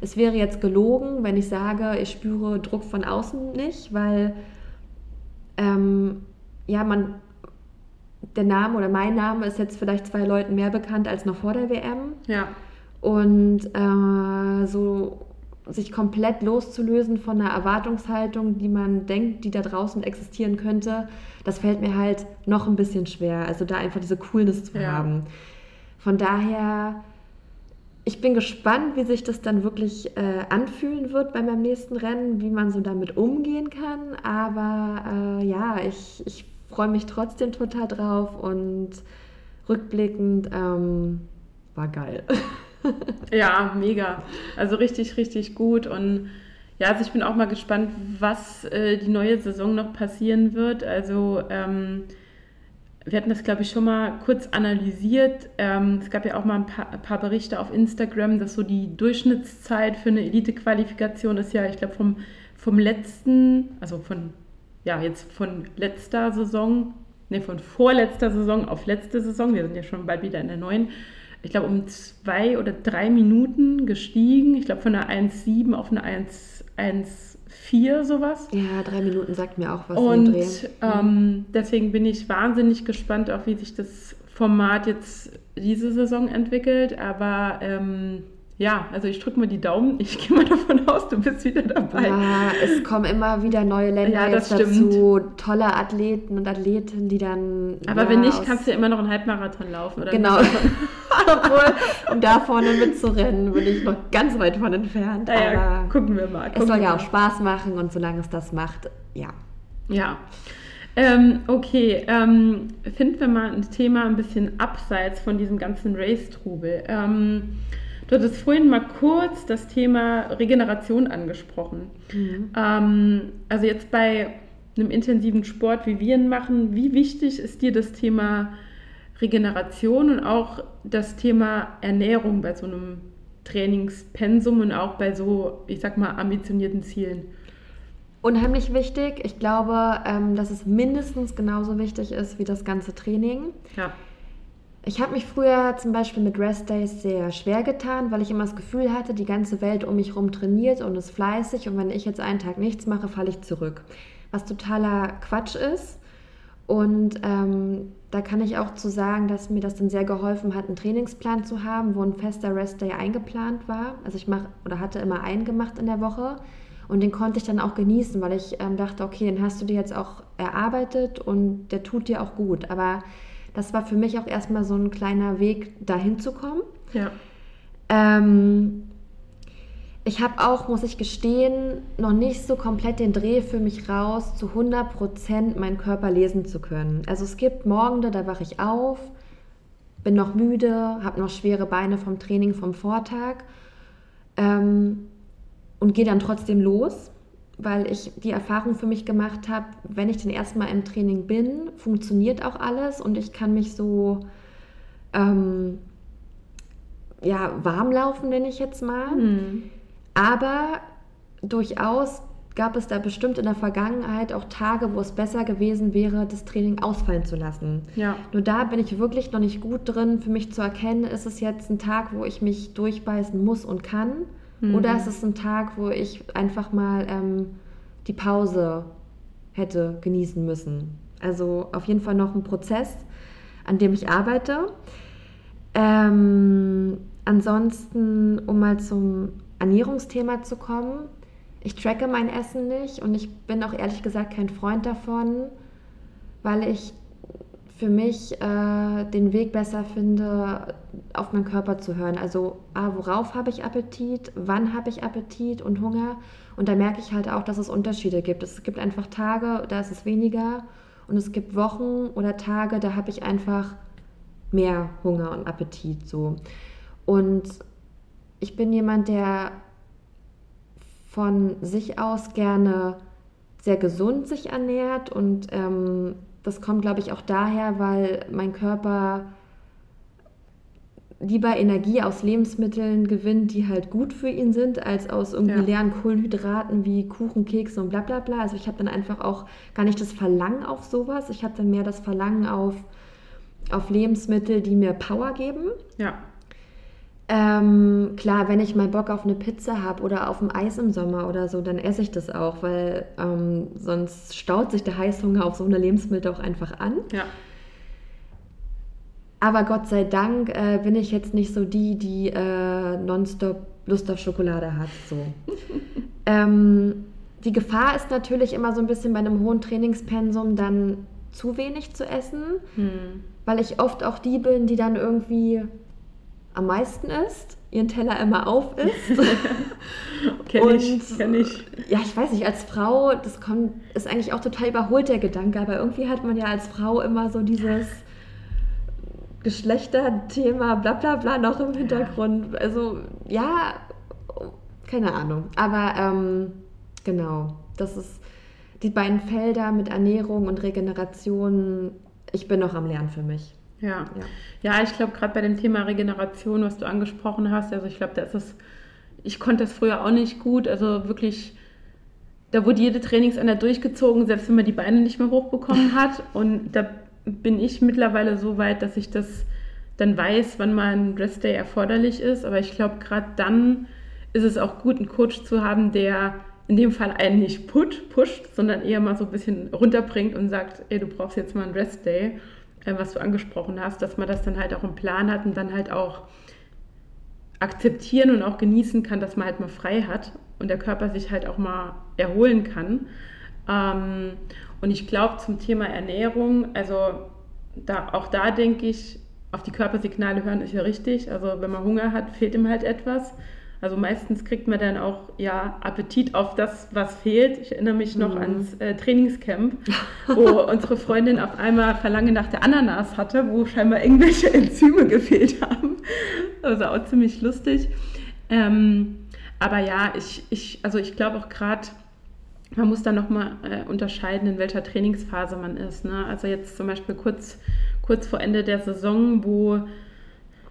es wäre jetzt gelogen, wenn ich sage, ich spüre Druck von außen nicht, weil ähm, ja, man der Name oder mein Name ist jetzt vielleicht zwei Leuten mehr bekannt als noch vor der WM. Ja. Und äh, so sich komplett loszulösen von einer Erwartungshaltung, die man denkt, die da draußen existieren könnte, das fällt mir halt noch ein bisschen schwer. Also da einfach diese Coolness zu ja. haben. Von daher, ich bin gespannt, wie sich das dann wirklich äh, anfühlen wird bei meinem nächsten Rennen, wie man so damit umgehen kann. Aber äh, ja, ich, ich freue mich trotzdem total drauf und rückblickend ähm, war geil. <laughs> ja, mega. Also richtig, richtig gut. Und ja, also ich bin auch mal gespannt, was äh, die neue Saison noch passieren wird. Also ähm, wir hatten das, glaube ich, schon mal kurz analysiert. Ähm, es gab ja auch mal ein paar, ein paar, Berichte auf Instagram, dass so die Durchschnittszeit für eine Elite-Qualifikation ist ja, ich glaube, vom, vom letzten, also von, ja, jetzt von letzter Saison, ne, von vorletzter Saison auf letzte Saison, wir sind ja schon bald wieder in der neuen, ich glaube, um zwei oder drei Minuten gestiegen. Ich glaube, von einer 1,7 auf eine 1,4 sowas. Ja, drei Minuten sagt mir auch was. Und ähm, deswegen bin ich wahnsinnig gespannt, auch wie sich das Format jetzt diese Saison entwickelt. Aber ähm, ja, also ich drücke mal die Daumen. Ich gehe mal davon aus, du bist wieder dabei. Ja, es kommen immer wieder neue Länder ja, jetzt dazu. Tolle Athleten und Athleten, die dann. Aber ja, wenn nicht, kannst du ja immer noch einen Halbmarathon laufen, oder? Genau. <laughs> Obwohl, um da vorne mitzurennen, bin ich noch ganz weit von entfernt. Ja, ja gucken wir mal. Gucken es soll ja auch Spaß machen und solange es das macht, ja. Ja. Ähm, okay, ähm, finden wir mal ein Thema ein bisschen abseits von diesem ganzen Race-Trubel. Ähm, Du hattest vorhin mal kurz das Thema Regeneration angesprochen. Mhm. Ähm, also jetzt bei einem intensiven Sport, wie wir ihn machen, wie wichtig ist dir das Thema Regeneration und auch das Thema Ernährung bei so einem Trainingspensum und auch bei so, ich sag mal, ambitionierten Zielen? Unheimlich wichtig. Ich glaube, ähm, dass es mindestens genauso wichtig ist wie das ganze Training. Ja. Ich habe mich früher zum Beispiel mit Rest Days sehr schwer getan, weil ich immer das Gefühl hatte, die ganze Welt um mich herum trainiert und ist fleißig und wenn ich jetzt einen Tag nichts mache, falle ich zurück. Was totaler Quatsch ist. Und ähm, da kann ich auch zu sagen, dass mir das dann sehr geholfen hat, einen Trainingsplan zu haben, wo ein fester Rest Day eingeplant war. Also ich mache oder hatte immer einen gemacht in der Woche und den konnte ich dann auch genießen, weil ich ähm, dachte, okay, den hast du dir jetzt auch erarbeitet und der tut dir auch gut. Aber das war für mich auch erstmal so ein kleiner Weg, dahin zu kommen. Ja. Ähm, ich habe auch, muss ich gestehen, noch nicht so komplett den Dreh für mich raus, zu 100% meinen Körper lesen zu können. Also es gibt Morgende, da wache ich auf, bin noch müde, habe noch schwere Beine vom Training vom Vortag ähm, und gehe dann trotzdem los, weil ich die Erfahrung für mich gemacht habe, wenn ich den ersten Mal im Training bin, funktioniert auch alles und ich kann mich so ähm, ja, warm laufen, nenne ich jetzt mal. Mhm. Aber durchaus gab es da bestimmt in der Vergangenheit auch Tage, wo es besser gewesen wäre, das Training ausfallen zu lassen. Ja. Nur da bin ich wirklich noch nicht gut drin, für mich zu erkennen, ist es jetzt ein Tag, wo ich mich durchbeißen muss und kann, mhm. oder ist es ein Tag, wo ich einfach mal ähm, die Pause hätte genießen müssen. Also auf jeden Fall noch ein Prozess, an dem ich arbeite. Ähm, ansonsten, um mal zum Ernährungsthema zu kommen. Ich tracke mein Essen nicht und ich bin auch ehrlich gesagt kein Freund davon, weil ich für mich äh, den Weg besser finde, auf meinen Körper zu hören. Also, ah, worauf habe ich Appetit, wann habe ich Appetit und Hunger. Und da merke ich halt auch, dass es Unterschiede gibt. Es gibt einfach Tage, da ist es weniger. Und es gibt Wochen oder Tage, da habe ich einfach mehr Hunger und Appetit. So. Und ich bin jemand, der von sich aus gerne sehr gesund sich ernährt und ähm, das kommt, glaube ich, auch daher, weil mein Körper lieber Energie aus Lebensmitteln gewinnt, die halt gut für ihn sind, als aus irgendwie ja. leeren Kohlenhydraten wie Kuchen, Kekse und bla bla bla. Also ich habe dann einfach auch gar nicht das Verlangen auf sowas. Ich habe dann mehr das Verlangen auf, auf Lebensmittel, die mir Power geben. Ja. Ähm, klar, wenn ich mal Bock auf eine Pizza habe oder auf ein Eis im Sommer oder so, dann esse ich das auch, weil ähm, sonst staut sich der Heißhunger auf so eine Lebensmittel auch einfach an. Ja. Aber Gott sei Dank äh, bin ich jetzt nicht so die, die äh, nonstop Lust auf Schokolade hat. So. <laughs> ähm, die Gefahr ist natürlich immer so ein bisschen bei einem hohen Trainingspensum dann zu wenig zu essen, hm. weil ich oft auch die bin, die dann irgendwie am meisten isst, ihren Teller immer auf isst. <laughs> kenn ich, kenn ich. Ja, ich weiß nicht, als Frau, das kommt, ist eigentlich auch total überholt der Gedanke, aber irgendwie hat man ja als Frau immer so dieses Geschlechterthema, bla bla bla noch im Hintergrund. Also ja, keine Ahnung. Aber ähm, genau, das ist die beiden Felder mit Ernährung und Regeneration. Ich bin noch am Lernen für mich. Ja, ja. ja ich glaube, gerade bei dem Thema Regeneration, was du angesprochen hast, also ich glaube, da ist es, ich konnte das früher auch nicht gut, also wirklich, da wurde jede Trainingseinheit durchgezogen, selbst wenn man die Beine nicht mehr hochbekommen hat. <laughs> Und da bin ich mittlerweile so weit, dass ich das dann weiß, wann mal ein Restday erforderlich ist. Aber ich glaube, gerade dann ist es auch gut, einen Coach zu haben, der in dem Fall einen nicht put, pusht, sondern eher mal so ein bisschen runterbringt und sagt, ey, du brauchst jetzt mal einen Restday. Äh, was du angesprochen hast, dass man das dann halt auch im Plan hat und dann halt auch akzeptieren und auch genießen kann, dass man halt mal frei hat und der Körper sich halt auch mal erholen kann. Ähm, und ich glaube zum Thema Ernährung, also da, auch da denke ich, auf die Körpersignale hören ist ja richtig. Also wenn man Hunger hat, fehlt ihm halt etwas. Also meistens kriegt man dann auch ja Appetit auf das, was fehlt. Ich erinnere mich noch mhm. ans äh, Trainingscamp, wo <laughs> unsere Freundin auf einmal Verlangen nach der Ananas hatte, wo scheinbar irgendwelche <laughs> Enzyme gefehlt haben. Also auch ziemlich lustig. Ähm, aber ja, ich, ich, also ich glaube auch gerade, man muss da nochmal äh, unterscheiden, in welcher Trainingsphase man ist. Ne? Also jetzt zum Beispiel kurz, kurz vor Ende der Saison, wo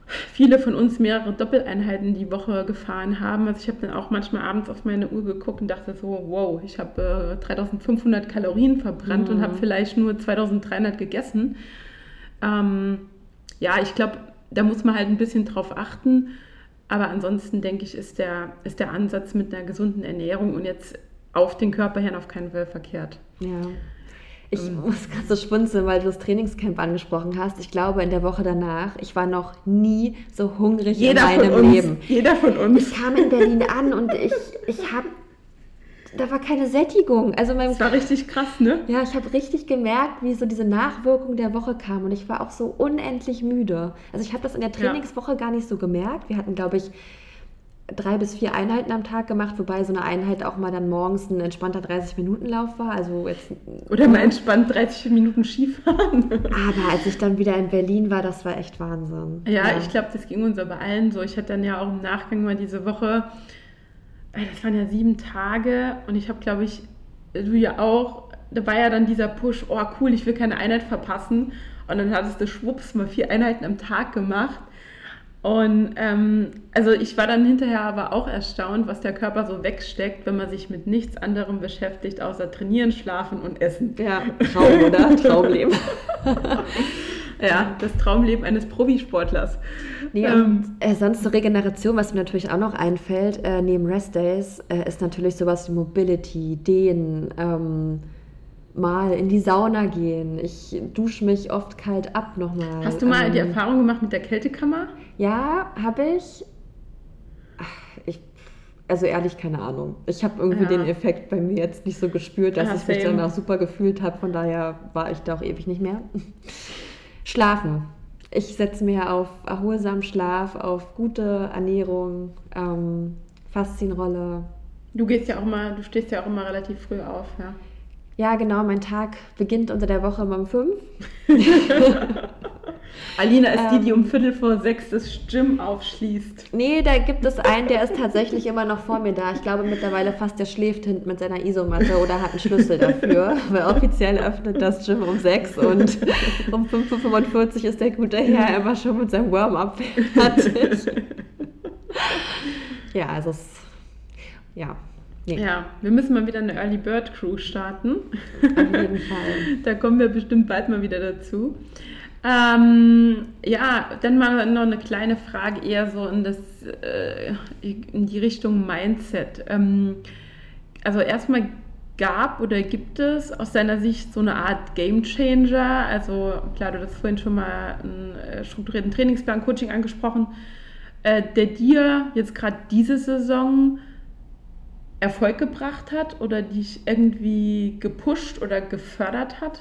viele von uns mehrere Doppeleinheiten die Woche gefahren haben. Also ich habe dann auch manchmal abends auf meine Uhr geguckt und dachte so, wow, ich habe äh, 3500 Kalorien verbrannt mhm. und habe vielleicht nur 2300 gegessen. Ähm, ja, ich glaube, da muss man halt ein bisschen drauf achten. Aber ansonsten denke ich, ist der, ist der Ansatz mit einer gesunden Ernährung und jetzt auf den Körper hin auf keinen Fall verkehrt. Ja. Ich ähm. muss ganz so schwunzeln, weil du das Trainingscamp angesprochen hast. Ich glaube, in der Woche danach, ich war noch nie so hungrig jeder in meinem von uns, Leben. Jeder von uns. Ich kam in Berlin an und ich, ich habe da war keine Sättigung. Also mein, das war richtig krass, ne? Ja, ich habe richtig gemerkt, wie so diese Nachwirkung der Woche kam und ich war auch so unendlich müde. Also ich habe das in der Trainingswoche ja. gar nicht so gemerkt. Wir hatten, glaube ich, drei bis vier Einheiten am Tag gemacht, wobei so eine Einheit auch mal dann morgens ein entspannter 30-Minuten-Lauf war. Also jetzt, Oder mal entspannt 30 Minuten Skifahren. Aber als ich dann wieder in Berlin war, das war echt Wahnsinn. Ja, ja. ich glaube, das ging uns aber allen so. Ich hatte dann ja auch im Nachgang mal diese Woche, äh, das waren ja sieben Tage und ich habe, glaube ich, du ja auch, da war ja dann dieser Push, oh cool, ich will keine Einheit verpassen. Und dann hattest du schwupps mal vier Einheiten am Tag gemacht. Und ähm, also ich war dann hinterher aber auch erstaunt, was der Körper so wegsteckt, wenn man sich mit nichts anderem beschäftigt, außer trainieren, schlafen und essen. Ja, Traum, oder? <laughs> Traumleben. ja, das Traumleben eines Profisportlers. Nee, ähm, äh, sonst zur Regeneration, was mir natürlich auch noch einfällt, äh, neben Rest Days, äh, ist natürlich sowas wie Mobility, Dehnen, ähm, mal in die Sauna gehen. Ich dusche mich oft kalt ab nochmal. Hast du mal ähm, die Erfahrung gemacht mit der Kältekammer? Ja, habe ich. ich. Also ehrlich, keine Ahnung. Ich habe irgendwie ja. den Effekt bei mir jetzt nicht so gespürt, dass ja, ich mich danach super gefühlt habe. Von daher war ich da auch ewig nicht mehr. Schlafen. Ich setze mir auf erholsamen Schlaf, auf gute Ernährung, ähm, Faszienrolle. Du gehst ja auch mal, du stehst ja auch immer relativ früh auf, ja. Ja, genau, mein Tag beginnt unter der Woche um fünf. <laughs> <laughs> Alina ist die, die um ähm. Viertel vor sechs das Gym aufschließt. Nee, da gibt es einen, der ist tatsächlich immer noch vor mir da. Ich glaube mittlerweile fast, der schläft hinten mit seiner Isomatte oder hat einen Schlüssel dafür. <laughs> Weil offiziell öffnet das Gym um sechs und um 5.45 Uhr ist der gute Herr immer schon mit seinem Warm-up fertig. <laughs> ja, also es, ja, Nee. Ja, wir müssen mal wieder eine Early Bird Crew starten. Auf jeden Fall. <laughs> da kommen wir bestimmt bald mal wieder dazu. Ähm, ja, dann mal noch eine kleine Frage eher so in, das, äh, in die Richtung Mindset. Ähm, also erstmal gab oder gibt es aus deiner Sicht so eine Art Game Changer? Also klar, du hast vorhin schon mal einen äh, strukturierten Trainingsplan, Coaching angesprochen, äh, der dir jetzt gerade diese Saison Erfolg gebracht hat oder dich irgendwie gepusht oder gefördert hat?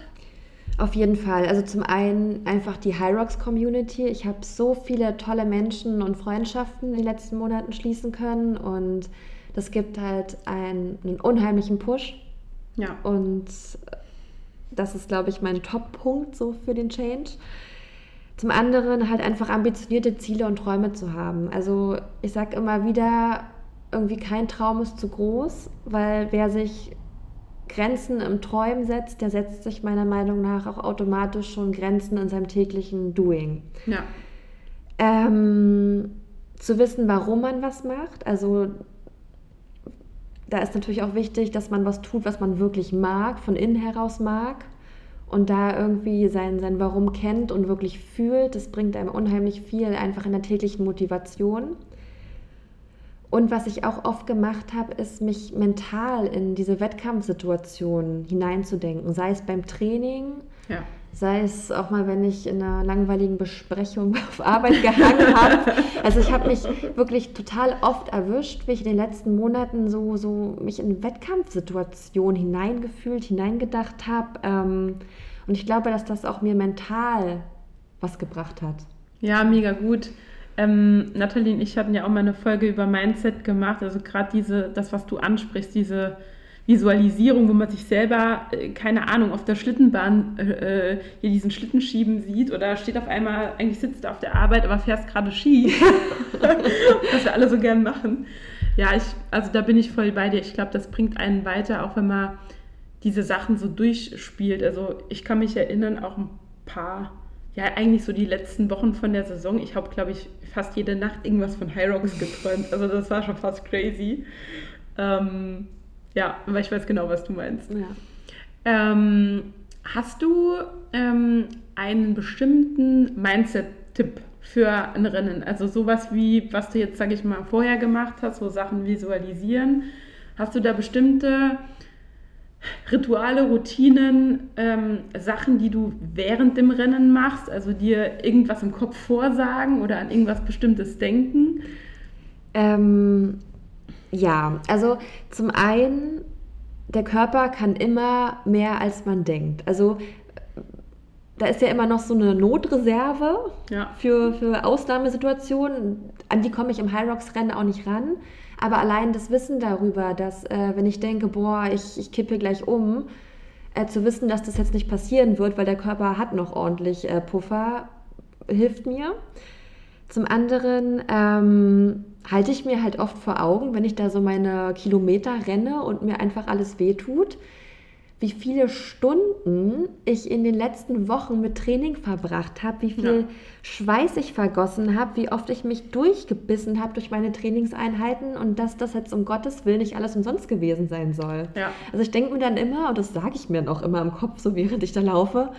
Auf jeden Fall. Also zum einen einfach die Hyrox Community. Ich habe so viele tolle Menschen und Freundschaften in den letzten Monaten schließen können und das gibt halt einen, einen unheimlichen Push. Ja. Und das ist, glaube ich, mein Top-Punkt so für den Change. Zum anderen halt einfach ambitionierte Ziele und Träume zu haben. Also ich sage immer wieder, irgendwie kein Traum ist zu groß, weil wer sich Grenzen im Träumen setzt, der setzt sich meiner Meinung nach auch automatisch schon Grenzen in seinem täglichen Doing. Ja. Ähm, zu wissen, warum man was macht, also da ist natürlich auch wichtig, dass man was tut, was man wirklich mag, von innen heraus mag und da irgendwie sein, sein Warum kennt und wirklich fühlt. Das bringt einem unheimlich viel einfach in der täglichen Motivation. Und was ich auch oft gemacht habe, ist mich mental in diese Wettkampfsituation hineinzudenken, sei es beim Training, ja. sei es auch mal, wenn ich in einer langweiligen Besprechung <laughs> auf Arbeit gehangen habe. Also ich habe mich wirklich total oft erwischt, wie ich in den letzten Monaten so, so mich in Wettkampfsituationen hineingefühlt, hineingedacht habe. Ähm, und ich glaube, dass das auch mir mental was gebracht hat. Ja, mega gut. Ähm, Nathalie und ich hatten ja auch mal eine Folge über Mindset gemacht, also gerade diese, das, was du ansprichst, diese Visualisierung, wo man sich selber, äh, keine Ahnung, auf der Schlittenbahn äh, äh, hier diesen Schlitten schieben sieht oder steht auf einmal, eigentlich sitzt du auf der Arbeit, aber fährst gerade Ski, <laughs> <laughs> was wir alle so gern machen. Ja, ich, also da bin ich voll bei dir. Ich glaube, das bringt einen weiter, auch wenn man diese Sachen so durchspielt. Also ich kann mich erinnern, auch ein paar ja, eigentlich so die letzten Wochen von der Saison. Ich habe, glaube ich, fast jede Nacht irgendwas von High Rocks geträumt. Also das war schon fast crazy. Ähm, ja, aber ich weiß genau, was du meinst. Ja. Ähm, hast du ähm, einen bestimmten Mindset-Tipp für ein Rennen? Also sowas wie, was du jetzt, sage ich mal, vorher gemacht hast, so Sachen visualisieren. Hast du da bestimmte Rituale, Routinen, ähm, Sachen, die du während dem Rennen machst, also dir irgendwas im Kopf vorsagen oder an irgendwas Bestimmtes denken? Ähm, ja, also zum einen der Körper kann immer mehr, als man denkt. Also da ist ja immer noch so eine Notreserve ja. für, für Ausnahmesituationen. An die komme ich im High Rocks Rennen auch nicht ran. Aber allein das Wissen darüber, dass äh, wenn ich denke, boah, ich, ich kippe gleich um, äh, zu wissen, dass das jetzt nicht passieren wird, weil der Körper hat noch ordentlich äh, Puffer, hilft mir. Zum anderen ähm, halte ich mir halt oft vor Augen, wenn ich da so meine Kilometer renne und mir einfach alles wehtut, wie viele Stunden ich in den letzten Wochen mit Training verbracht habe, wie viel ja. Schweiß ich vergossen habe, wie oft ich mich durchgebissen habe durch meine Trainingseinheiten und dass das jetzt um Gottes Willen nicht alles umsonst gewesen sein soll. Ja. Also ich denke mir dann immer, und das sage ich mir auch immer im Kopf, so während ich da laufe,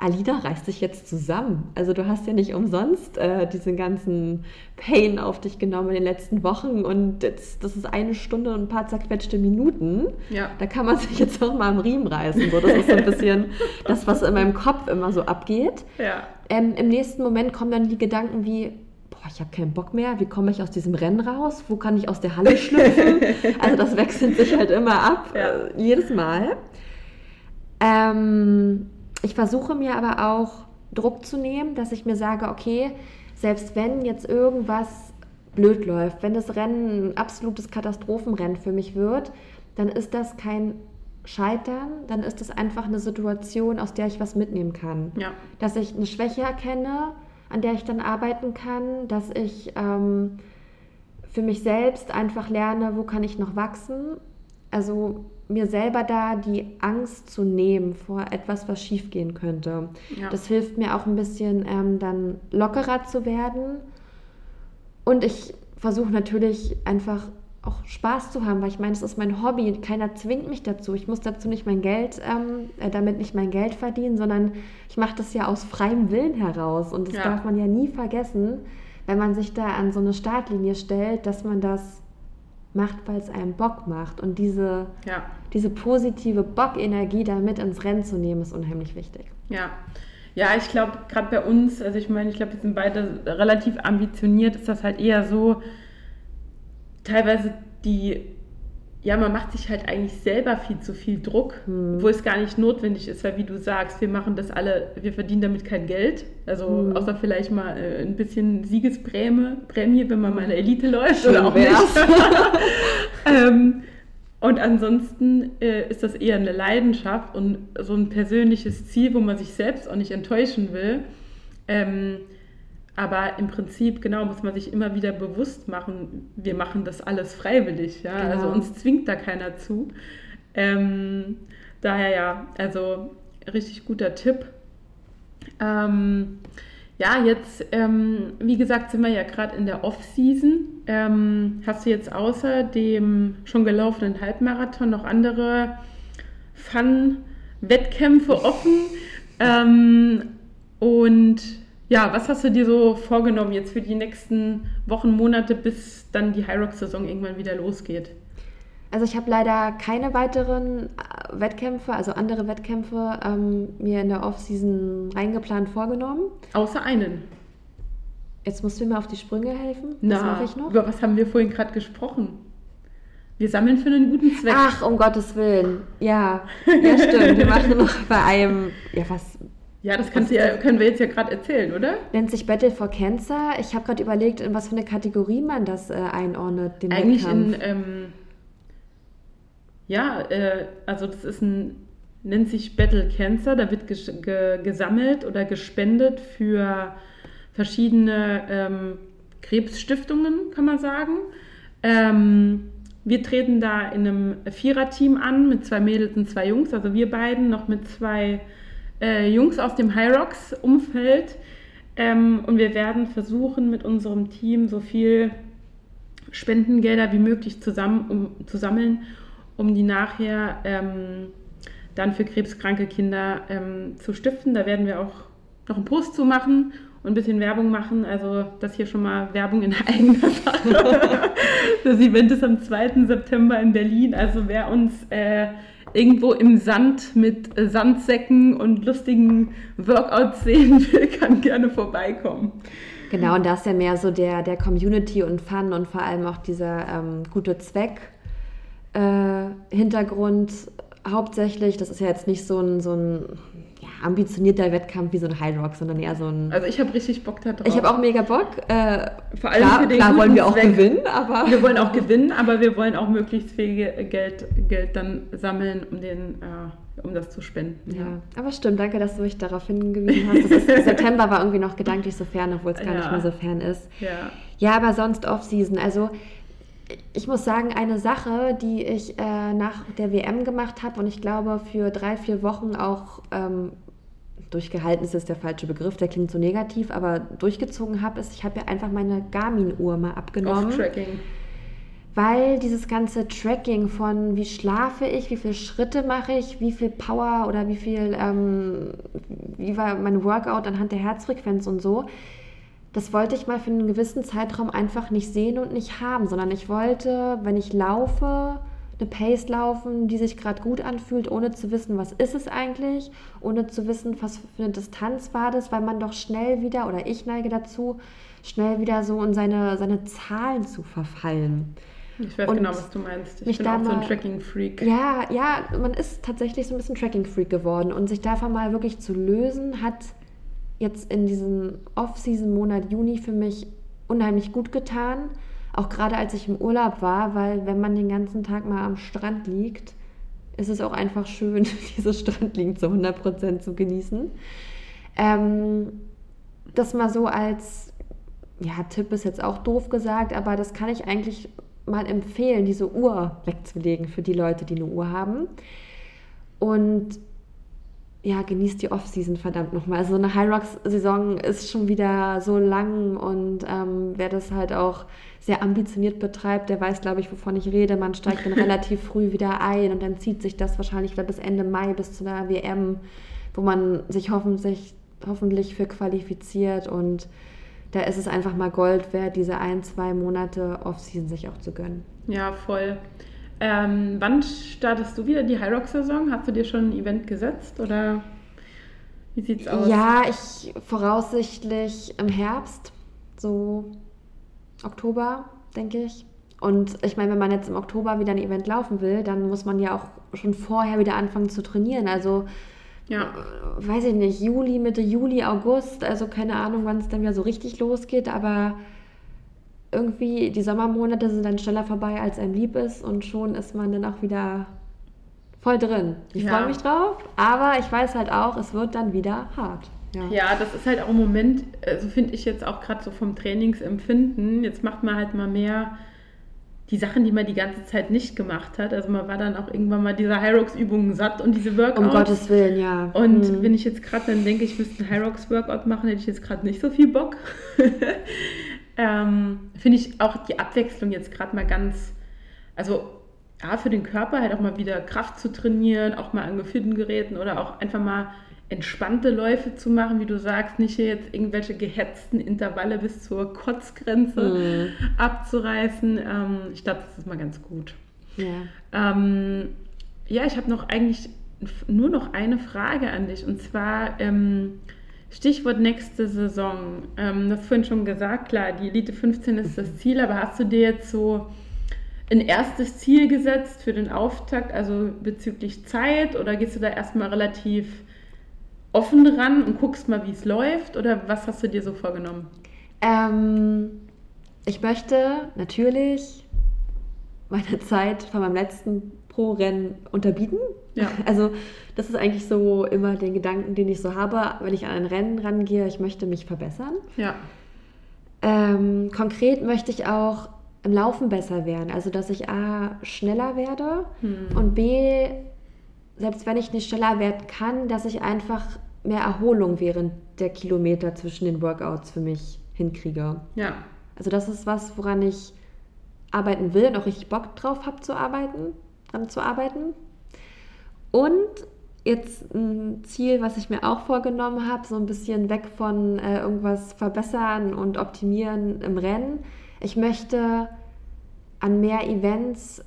Alida reißt sich jetzt zusammen. Also du hast ja nicht umsonst äh, diesen ganzen Pain auf dich genommen in den letzten Wochen und jetzt, das ist eine Stunde und ein paar zerquetschte Minuten. Ja. Da kann man sich jetzt auch mal am Riemen reißen. So. Das ist so ein bisschen <laughs> das, was in meinem Kopf immer so abgeht. Ja. Ähm, Im nächsten Moment kommen dann die Gedanken wie, boah, ich habe keinen Bock mehr, wie komme ich aus diesem Rennen raus? Wo kann ich aus der Halle schlüpfen? <laughs> also das wechselt sich halt immer ab, ja. äh, jedes Mal. Ähm, ich versuche mir aber auch Druck zu nehmen, dass ich mir sage, okay, selbst wenn jetzt irgendwas blöd läuft, wenn das Rennen ein absolutes Katastrophenrennen für mich wird, dann ist das kein Scheitern, dann ist es einfach eine Situation, aus der ich was mitnehmen kann. Ja. Dass ich eine Schwäche erkenne, an der ich dann arbeiten kann, dass ich ähm, für mich selbst einfach lerne, wo kann ich noch wachsen. Also mir selber da die Angst zu nehmen vor etwas, was schiefgehen könnte. Ja. Das hilft mir auch ein bisschen ähm, dann lockerer zu werden. Und ich versuche natürlich einfach auch Spaß zu haben, weil ich meine, es ist mein Hobby. Keiner zwingt mich dazu. Ich muss dazu nicht mein Geld, ähm, äh, damit nicht mein Geld verdienen, sondern ich mache das ja aus freiem Willen heraus. Und das ja. darf man ja nie vergessen, wenn man sich da an so eine Startlinie stellt, dass man das macht, weil es einem Bock macht. Und diese, ja. diese positive Bockenergie da mit ins Rennen zu nehmen, ist unheimlich wichtig. Ja. Ja, ich glaube, gerade bei uns, also ich meine, ich glaube, wir sind beide relativ ambitioniert, ist das halt eher so, teilweise die ja, man macht sich halt eigentlich selber viel zu viel Druck, hm. wo es gar nicht notwendig ist, weil wie du sagst, wir machen das alle, wir verdienen damit kein Geld, also hm. außer vielleicht mal äh, ein bisschen Siegesprämie, Prämie, wenn man mal in der Elite läuft Schön oder auch wär's. nicht. <laughs> ähm, und ansonsten äh, ist das eher eine Leidenschaft und so ein persönliches Ziel, wo man sich selbst auch nicht enttäuschen will. Ähm, aber im Prinzip, genau, muss man sich immer wieder bewusst machen, wir machen das alles freiwillig. Ja? Genau. Also uns zwingt da keiner zu. Ähm, daher ja, also richtig guter Tipp. Ähm, ja, jetzt, ähm, wie gesagt, sind wir ja gerade in der Off-Season. Ähm, hast du jetzt außer dem schon gelaufenen Halbmarathon noch andere Fun-Wettkämpfe offen? <laughs> Ähm, und ja, was hast du dir so vorgenommen jetzt für die nächsten Wochen, Monate, bis dann die Hyrox-Saison irgendwann wieder losgeht? Also ich habe leider keine weiteren äh, Wettkämpfe, also andere Wettkämpfe ähm, mir in der Off-Season reingeplant vorgenommen. Außer einen. Jetzt musst du mir auf die Sprünge helfen. Was mache ich noch? Über was haben wir vorhin gerade gesprochen? Wir sammeln für einen guten Zweck. Ach, um Gottes Willen. Ja, <laughs> ja stimmt. Wir machen noch bei einem, ja, was, ja, das kannst ja, können wir jetzt ja gerade erzählen, oder? Nennt sich Battle for Cancer. Ich habe gerade überlegt, in was für eine Kategorie man das äh, einordnet. Den Eigentlich Wettkampf. in, ähm, ja, äh, also das ist ein, nennt sich Battle Cancer. Da wird ges ge gesammelt oder gespendet für verschiedene ähm, Krebsstiftungen, kann man sagen. Ähm, wir treten da in einem Viererteam an mit zwei Mädels und zwei Jungs, also wir beiden noch mit zwei äh, Jungs aus dem High Rocks Umfeld. Ähm, und wir werden versuchen, mit unserem Team so viel Spendengelder wie möglich zusammen, um, zu sammeln, um die nachher ähm, dann für krebskranke Kinder ähm, zu stiften. Da werden wir auch noch einen Post zu machen und ein bisschen Werbung machen. Also das hier schon mal Werbung in eigener Sache. <laughs> das Event ist am 2. September in Berlin. Also wer uns äh, irgendwo im Sand mit äh, Sandsäcken und lustigen Workouts sehen <laughs> will, kann gerne vorbeikommen. Genau, und da ist ja mehr so der, der Community und Fun und vor allem auch dieser ähm, gute Zweck äh, Hintergrund hauptsächlich, das ist ja jetzt nicht so ein, so ein ambitionierter Wettkampf wie so ein High Rock, sondern eher so ein. Also ich habe richtig Bock da drauf. Ich habe auch mega Bock. Äh, Vor allem klar, für den klar wollen wir auch Zweck. gewinnen, aber. Wir wollen auch gewinnen, aber wir wollen auch möglichst viel Ge- Geld, Geld dann sammeln, um, den, äh, um das zu spenden. Ja, aber stimmt, danke, dass du mich darauf hingewiesen hast. Ist, <laughs> September war irgendwie noch gedanklich so fern, obwohl es gar Ja. nicht mehr so fern ist. Ja. Ja, aber sonst Off-Season. Also ich muss sagen, eine Sache, die ich äh, nach der WM gemacht habe und ich glaube für drei, vier Wochen auch ähm, durchgehalten ist jetzt der falsche Begriff, der klingt so negativ, aber durchgezogen habe, ist, ich habe ja einfach meine Garmin-Uhr mal abgenommen. Off-Tracking. Weil dieses ganze Tracking von wie schlafe ich, wie viele Schritte mache ich, wie viel Power oder wie viel, ähm, wie war mein Workout anhand der Herzfrequenz und so, das wollte ich mal für einen gewissen Zeitraum einfach nicht sehen und nicht haben, sondern ich wollte, wenn ich laufe, eine Pace laufen, die sich gerade gut anfühlt, ohne zu wissen, was ist es eigentlich, ohne zu wissen, was für eine Distanz war das, weil man doch schnell wieder, oder ich neige dazu, schnell wieder so in seine, seine Zahlen zu verfallen. Ich weiß Und genau, was du meinst. Ich mich bin da auch so ein mal- Tracking-Freak. Ja, ja, man ist tatsächlich so ein bisschen Tracking-Freak geworden und sich davon mal wirklich zu lösen, hat jetzt in diesem Off-Season-Monat Juni für mich unheimlich gut getan. Auch gerade als ich im Urlaub war, weil wenn man den ganzen Tag mal am Strand liegt, ist es auch einfach schön, <laughs> dieses Strandliegen zu 100% zu genießen. Ähm, das mal so als, ja, Tipp ist jetzt auch doof gesagt, aber das kann ich eigentlich mal empfehlen, diese Uhr wegzulegen für die Leute, die eine Uhr haben. Und ja, genießt die Off-Season verdammt nochmal. Also eine High Rocks-Saison ist schon wieder so lang und ähm, wer das halt auch sehr ambitioniert betreibt, der weiß, glaube ich, wovon ich rede. Man steigt dann <laughs> relativ früh wieder ein und dann zieht sich das wahrscheinlich wieder bis Ende Mai, bis zu der WM, wo man sich hoffentlich, hoffentlich für qualifiziert und da ist es einfach mal Gold wert, diese ein, zwei Monate Off-Season sich auch zu gönnen. Ja, voll. Ähm, wann startest du wieder die High Rock-Saison? Hast du dir schon ein Event gesetzt oder wie sieht's aus? Ja, ich voraussichtlich im Herbst, so Oktober, denke ich. Und ich meine, wenn man jetzt im Oktober wieder ein Event laufen will, dann muss man ja auch schon vorher wieder anfangen zu trainieren. Also, Ja. äh, weiß ich nicht, Juli, Mitte Juli, August, also keine Ahnung, wann es dann wieder so richtig losgeht, aber irgendwie die Sommermonate sind dann schneller vorbei, als einem lieb ist und schon ist man dann auch wieder voll drin. Ich Ja. freue mich drauf, aber ich weiß halt auch, es wird dann wieder hart. Ja, das ist halt auch im Moment, also finde ich jetzt auch gerade so vom Trainingsempfinden, jetzt macht man halt mal mehr die Sachen, die man die ganze Zeit nicht gemacht hat. Also man war dann auch irgendwann mal diese Hyrox-Übungen satt und diese Workouts. Um Gottes Willen, ja. Und Mhm. wenn ich jetzt gerade dann denke, ich müsste einen Hyrox-Workout machen, hätte ich jetzt gerade nicht so viel Bock. <laughs> ähm, Finde ich auch die Abwechslung jetzt gerade mal ganz, also ja, für den Körper halt auch mal wieder Kraft zu trainieren, auch mal an geführten Geräten oder auch einfach mal entspannte Läufe zu machen, wie du sagst, nicht hier jetzt irgendwelche gehetzten Intervalle bis zur Kotzgrenze abzureißen. Ähm, ich glaube, das ist mal ganz gut. ja. Ähm, ja, ich habe noch eigentlich nur noch eine Frage an dich und zwar ähm, Stichwort nächste Saison. Ähm, das vorhin schon gesagt, klar, die Elite 15 ist das Ziel, aber hast du dir jetzt so ein erstes Ziel gesetzt für den Auftakt, also bezüglich Zeit oder gehst du da erstmal relativ offen ran und guckst mal, wie es läuft oder was hast du dir so vorgenommen? Ähm, ich möchte natürlich meine Zeit von meinem letzten Pro-Rennen unterbieten. Ja. Also das ist eigentlich so immer den Gedanken, den ich so habe, wenn ich an ein Rennen rangehe, ich möchte mich verbessern. Ja, Ähm, konkret möchte ich auch im Laufen besser werden. Also, dass ich A, schneller werde Hm. und B, selbst wenn ich nicht schneller werden kann, dass ich einfach mehr Erholung während der Kilometer zwischen den Workouts für mich hinkriege. ja, Also, das ist was, woran ich arbeiten will und auch richtig Bock drauf habe zu arbeiten, dran zu arbeiten. Und jetzt ein Ziel, was ich mir auch vorgenommen habe, so ein bisschen weg von äh, irgendwas verbessern und optimieren im Rennen. Ich möchte an mehr Events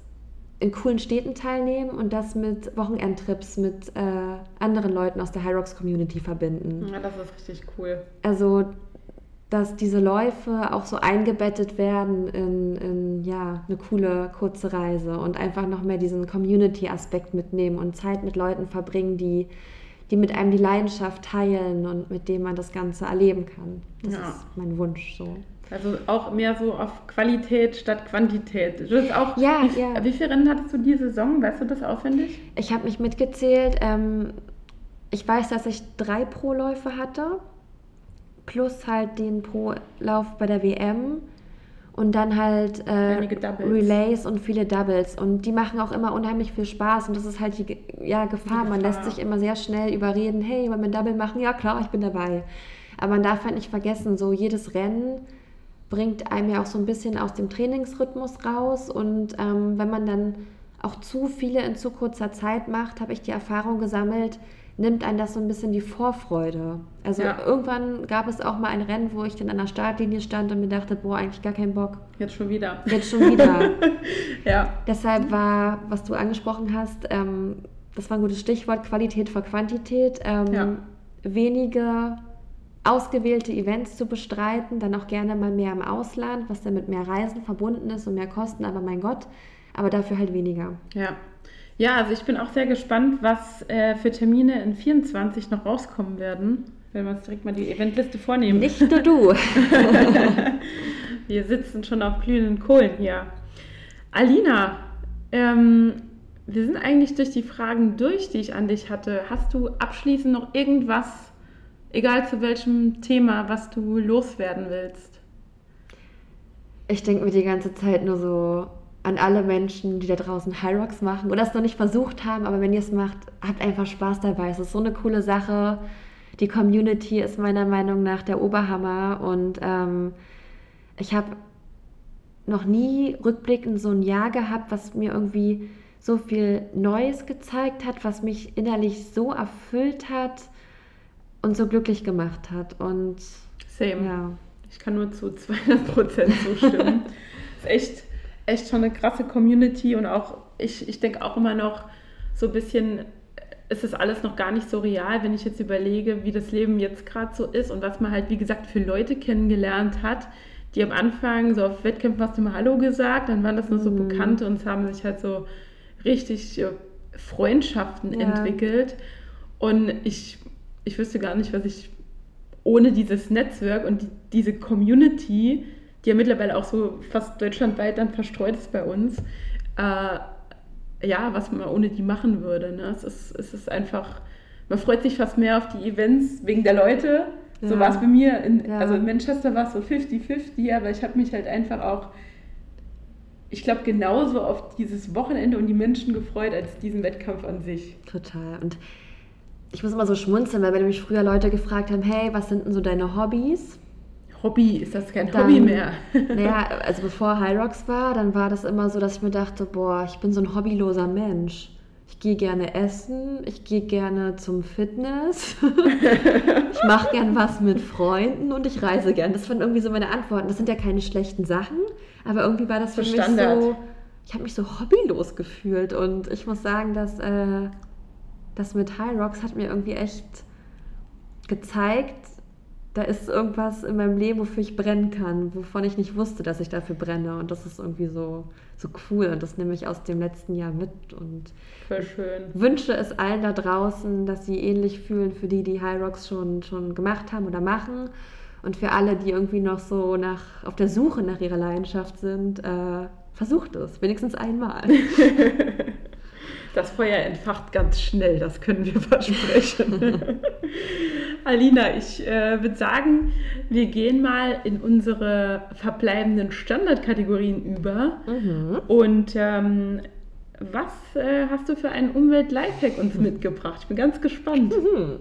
in coolen Städten teilnehmen und das mit Wochenendtrips mit äh, anderen Leuten aus der High Rocks Community verbinden. ja, das ist richtig cool. Also, dass diese Läufe auch so eingebettet werden in, in ja, eine coole kurze Reise und einfach noch mehr diesen Community-Aspekt mitnehmen und Zeit mit Leuten verbringen, die, die mit einem die Leidenschaft teilen und mit denen man das Ganze erleben kann. Das Ja. ist mein Wunsch so. Also auch mehr so auf Qualität statt Quantität. Das ist auch, Ja, wie, ja. wie viele Rennen hattest du die Saison? Weißt du das auswendig? Ich habe mich mitgezählt. Ähm, ich weiß, dass ich drei Pro-Läufe hatte, plus halt den Pro-Lauf bei der WM und dann halt äh. Relays und viele Doubles. Und die machen auch immer unheimlich viel Spaß und das ist halt die ja, Gefahr. Die Man Gefahr. lässt sich immer sehr schnell überreden, hey, wollen wir ein Double machen? Ja klar, ich bin dabei. Aber man darf halt nicht vergessen, so jedes Rennen bringt einem ja auch so ein bisschen aus dem Trainingsrhythmus raus. Und ähm, wenn man dann auch zu viele in zu kurzer Zeit macht, habe ich die Erfahrung gesammelt, nimmt einen das so ein bisschen die Vorfreude. Also Ja. irgendwann gab es auch mal ein Rennen, wo ich dann an der Startlinie stand und mir dachte, boah, eigentlich gar keinen Bock. Jetzt schon wieder. Jetzt schon wieder. <laughs> Ja. Deshalb war, was du angesprochen hast, ähm, das war ein gutes Stichwort, Qualität vor Quantität. Ähm, Ja. Wenige ausgewählte Events zu bestreiten, dann auch gerne mal mehr im Ausland, was dann mit mehr Reisen verbunden ist und mehr Kosten, aber mein Gott, aber dafür halt weniger. Ja. Ja, also ich bin auch sehr gespannt, was äh, für Termine in 24 noch rauskommen werden. Wenn wir uns direkt mal die Eventliste vornehmen. Nicht nur du. <laughs> Wir sitzen schon auf glühenden Kohlen hier. Alina, ähm, wir sind eigentlich durch die Fragen durch, die ich an dich hatte. Hast du abschließend noch irgendwas, egal zu welchem Thema, was du loswerden willst? Ich denke mir die ganze Zeit nur so an alle Menschen, die da draußen High Rocks machen oder es noch nicht versucht haben, aber wenn ihr es macht, habt einfach Spaß dabei. Es ist so eine coole Sache. Die Community ist meiner Meinung nach der Oberhammer und ähm, ich habe noch nie rückblickend so ein Jahr gehabt, was mir irgendwie so viel Neues gezeigt hat, was mich innerlich so erfüllt hat und so glücklich gemacht hat. Und Same. ja, Ich kann nur zu 200 Prozent zustimmen. <laughs> ist echt, echt schon eine krasse Community und auch, ich, ich denke auch immer noch so ein bisschen, es ist alles noch gar nicht so real, wenn ich jetzt überlege, wie das Leben jetzt gerade so ist und was man halt, wie gesagt, für Leute kennengelernt hat, die am Anfang so auf Wettkämpfen hast du mal Hallo gesagt, dann waren das nur so Mhm. Bekannte und es haben sich halt so richtig äh, Freundschaften Ja. entwickelt. Und ich, ich wüsste gar nicht, was ich ohne dieses Netzwerk und die, diese Community, die ja mittlerweile auch so fast deutschlandweit dann verstreut ist bei uns, äh, ja, was man ohne die machen würde. Ne? Es, ist, es ist einfach, man freut sich fast mehr auf die Events wegen der Leute. So Ja. war es bei mir. In, Ja. Also in Manchester war es so 50-50, aber ich habe mich halt einfach auch, ich glaube, genauso auf dieses Wochenende und die Menschen gefreut, als diesen Wettkampf an sich. Total. Und ich muss immer so schmunzeln, weil wenn mich früher Leute gefragt haben, hey, was sind denn so deine Hobbys? Hobby, ist das kein Dann- Hobby mehr? <laughs> Naja, also bevor High Rocks war, dann war das immer so, dass ich mir dachte, boah, ich bin so ein hobbyloser Mensch. Ich gehe gerne essen, ich gehe gerne zum Fitness, <laughs> ich mache gern was mit Freunden und ich reise gern. Das waren irgendwie so meine Antworten. Das sind ja keine schlechten Sachen, aber irgendwie war das für So mich Standard. so, ich habe mich so hobbylos gefühlt und ich muss sagen, dass äh, das mit High Rocks hat mir irgendwie echt gezeigt, da ist irgendwas in meinem Leben, wofür ich brennen kann, wovon ich nicht wusste, dass ich dafür brenne. Und das ist irgendwie so, so cool. Und das nehme ich aus dem letzten Jahr mit. Und Voll schön. wünsche es allen da draußen, dass sie ähnlich fühlen für die, die High Rocks schon, schon gemacht haben oder machen. Und für alle, die irgendwie noch so nach, auf der Suche nach ihrer Leidenschaft sind, äh, versucht es, wenigstens einmal. <laughs> Das Feuer entfacht ganz schnell, das können wir <laughs> versprechen. <laughs> Alina, ich äh, würde sagen, wir gehen mal in unsere verbleibenden Standardkategorien über. Mhm. Und ähm, was äh, hast du für einen Umwelt-Lifehack uns <laughs> mitgebracht? Ich bin ganz gespannt. Mhm.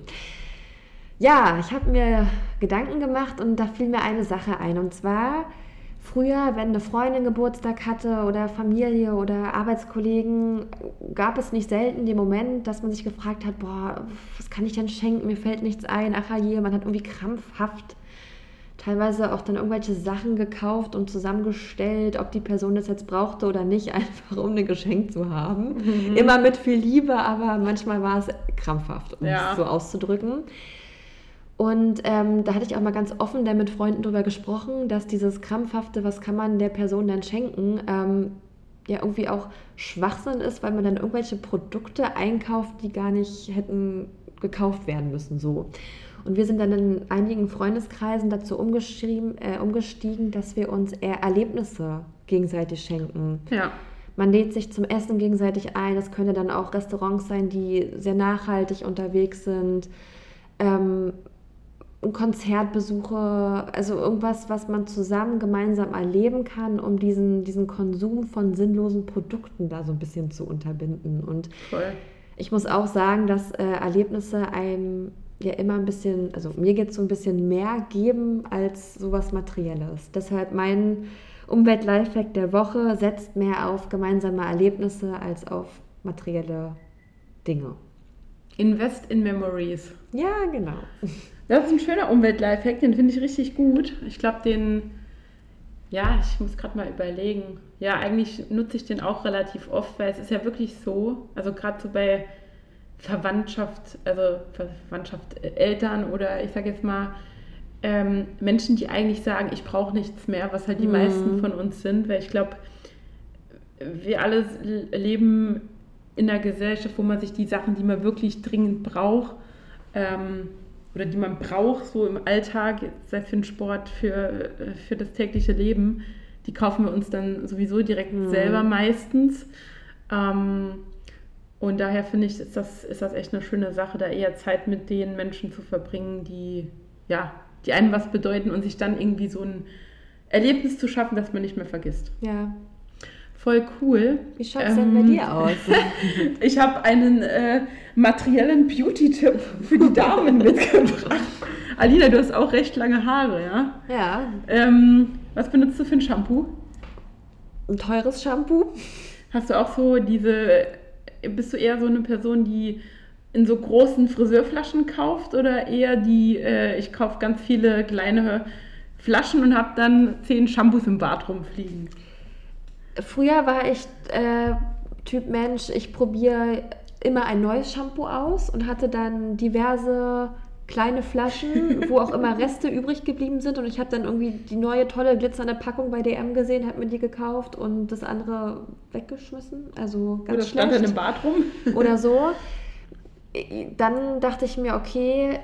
Ja, ich habe mir Gedanken gemacht und da fiel mir eine Sache ein. Und zwar, früher, wenn eine Freundin Geburtstag hatte oder Familie oder Arbeitskollegen, gab es nicht selten den Moment, dass man sich gefragt hat, boah, was kann ich denn schenken? Mir fällt nichts ein. Ach je, man hat irgendwie krampfhaft teilweise auch dann irgendwelche Sachen gekauft und zusammengestellt, ob die Person das jetzt brauchte oder nicht, <laughs> einfach um ein Geschenk zu haben. Immer mit viel Liebe, aber manchmal war es krampfhaft, um Ja. es so auszudrücken. Und ähm, da hatte ich auch mal ganz offen dann mit Freunden drüber gesprochen, dass dieses krampfhafte, was kann man der Person dann schenken, ähm, ja irgendwie auch Schwachsinn ist, weil man dann irgendwelche Produkte einkauft, die gar nicht hätten gekauft werden müssen. So. Und wir sind dann in einigen Freundeskreisen dazu äh, umgestiegen, dass wir uns eher Erlebnisse gegenseitig schenken. Ja. Man lädt sich zum Essen gegenseitig ein. Das könnte dann auch Restaurants sein, die sehr nachhaltig unterwegs sind. Ähm, Konzertbesuche, also irgendwas, was man zusammen gemeinsam erleben kann, um diesen, diesen Konsum von sinnlosen Produkten da so ein bisschen zu unterbinden. Und Voll. ich muss auch sagen, dass äh, Erlebnisse einem ja immer ein bisschen, also mir geht es so ein bisschen mehr geben als sowas Materielles. Deshalb mein Umwelt-Lifehack der Woche setzt mehr auf gemeinsame Erlebnisse als auf materielle Dinge. Invest in Memories. Ja, genau. <laughs> Das ist ein schöner Umwelt-Lifehack, den finde ich richtig gut. Ich glaube, den, ja, ich muss gerade mal überlegen. Ja, eigentlich nutze ich den auch relativ oft, weil es ist ja wirklich so, also gerade so bei Verwandtschaft, also Verwandtschaft äh, Eltern oder ich sage jetzt mal ähm, Menschen, die eigentlich sagen, ich brauche nichts mehr, was halt die mhm. meisten von uns sind, weil ich glaube, wir alle leben in einer Gesellschaft, wo man sich die Sachen, die man wirklich dringend braucht, ähm, oder die man braucht, so im Alltag, sei für den Sport, für, für das tägliche Leben, die kaufen wir uns dann sowieso direkt mhm. selber meistens. Ähm, und daher finde ich, ist das, ist das echt eine schöne Sache, da eher Zeit mit den Menschen zu verbringen, die, ja, die einem was bedeuten und sich dann irgendwie so ein Erlebnis zu schaffen, das man nicht mehr vergisst. Ja. Voll cool. Wie schaut es ähm, denn bei dir aus? <laughs> ich habe einen äh, materiellen Beauty-Tipp für die Damen <laughs> mitgebracht. Alina, du hast auch recht lange Haare, ja? Ja. Ähm, was benutzt du für ein Shampoo? Ein teures Shampoo. Hast du auch so diese bist du eher so eine Person, die in so großen Friseurflaschen kauft oder eher die, äh, ich kaufe ganz viele kleine Flaschen und habe dann zehn Shampoos im Bad rumfliegen? Früher war ich äh, Typ Mensch, ich probiere immer ein neues Shampoo aus und hatte dann diverse kleine Flaschen, wo auch immer <laughs> Reste übrig geblieben sind. Und ich habe dann irgendwie die neue tolle glitzernde Packung bei DM gesehen, habe mir die gekauft und das andere weggeschmissen. Also ganz Oder stand dann im Bad rum. <laughs> Oder so. <laughs> Dann dachte ich mir, okay,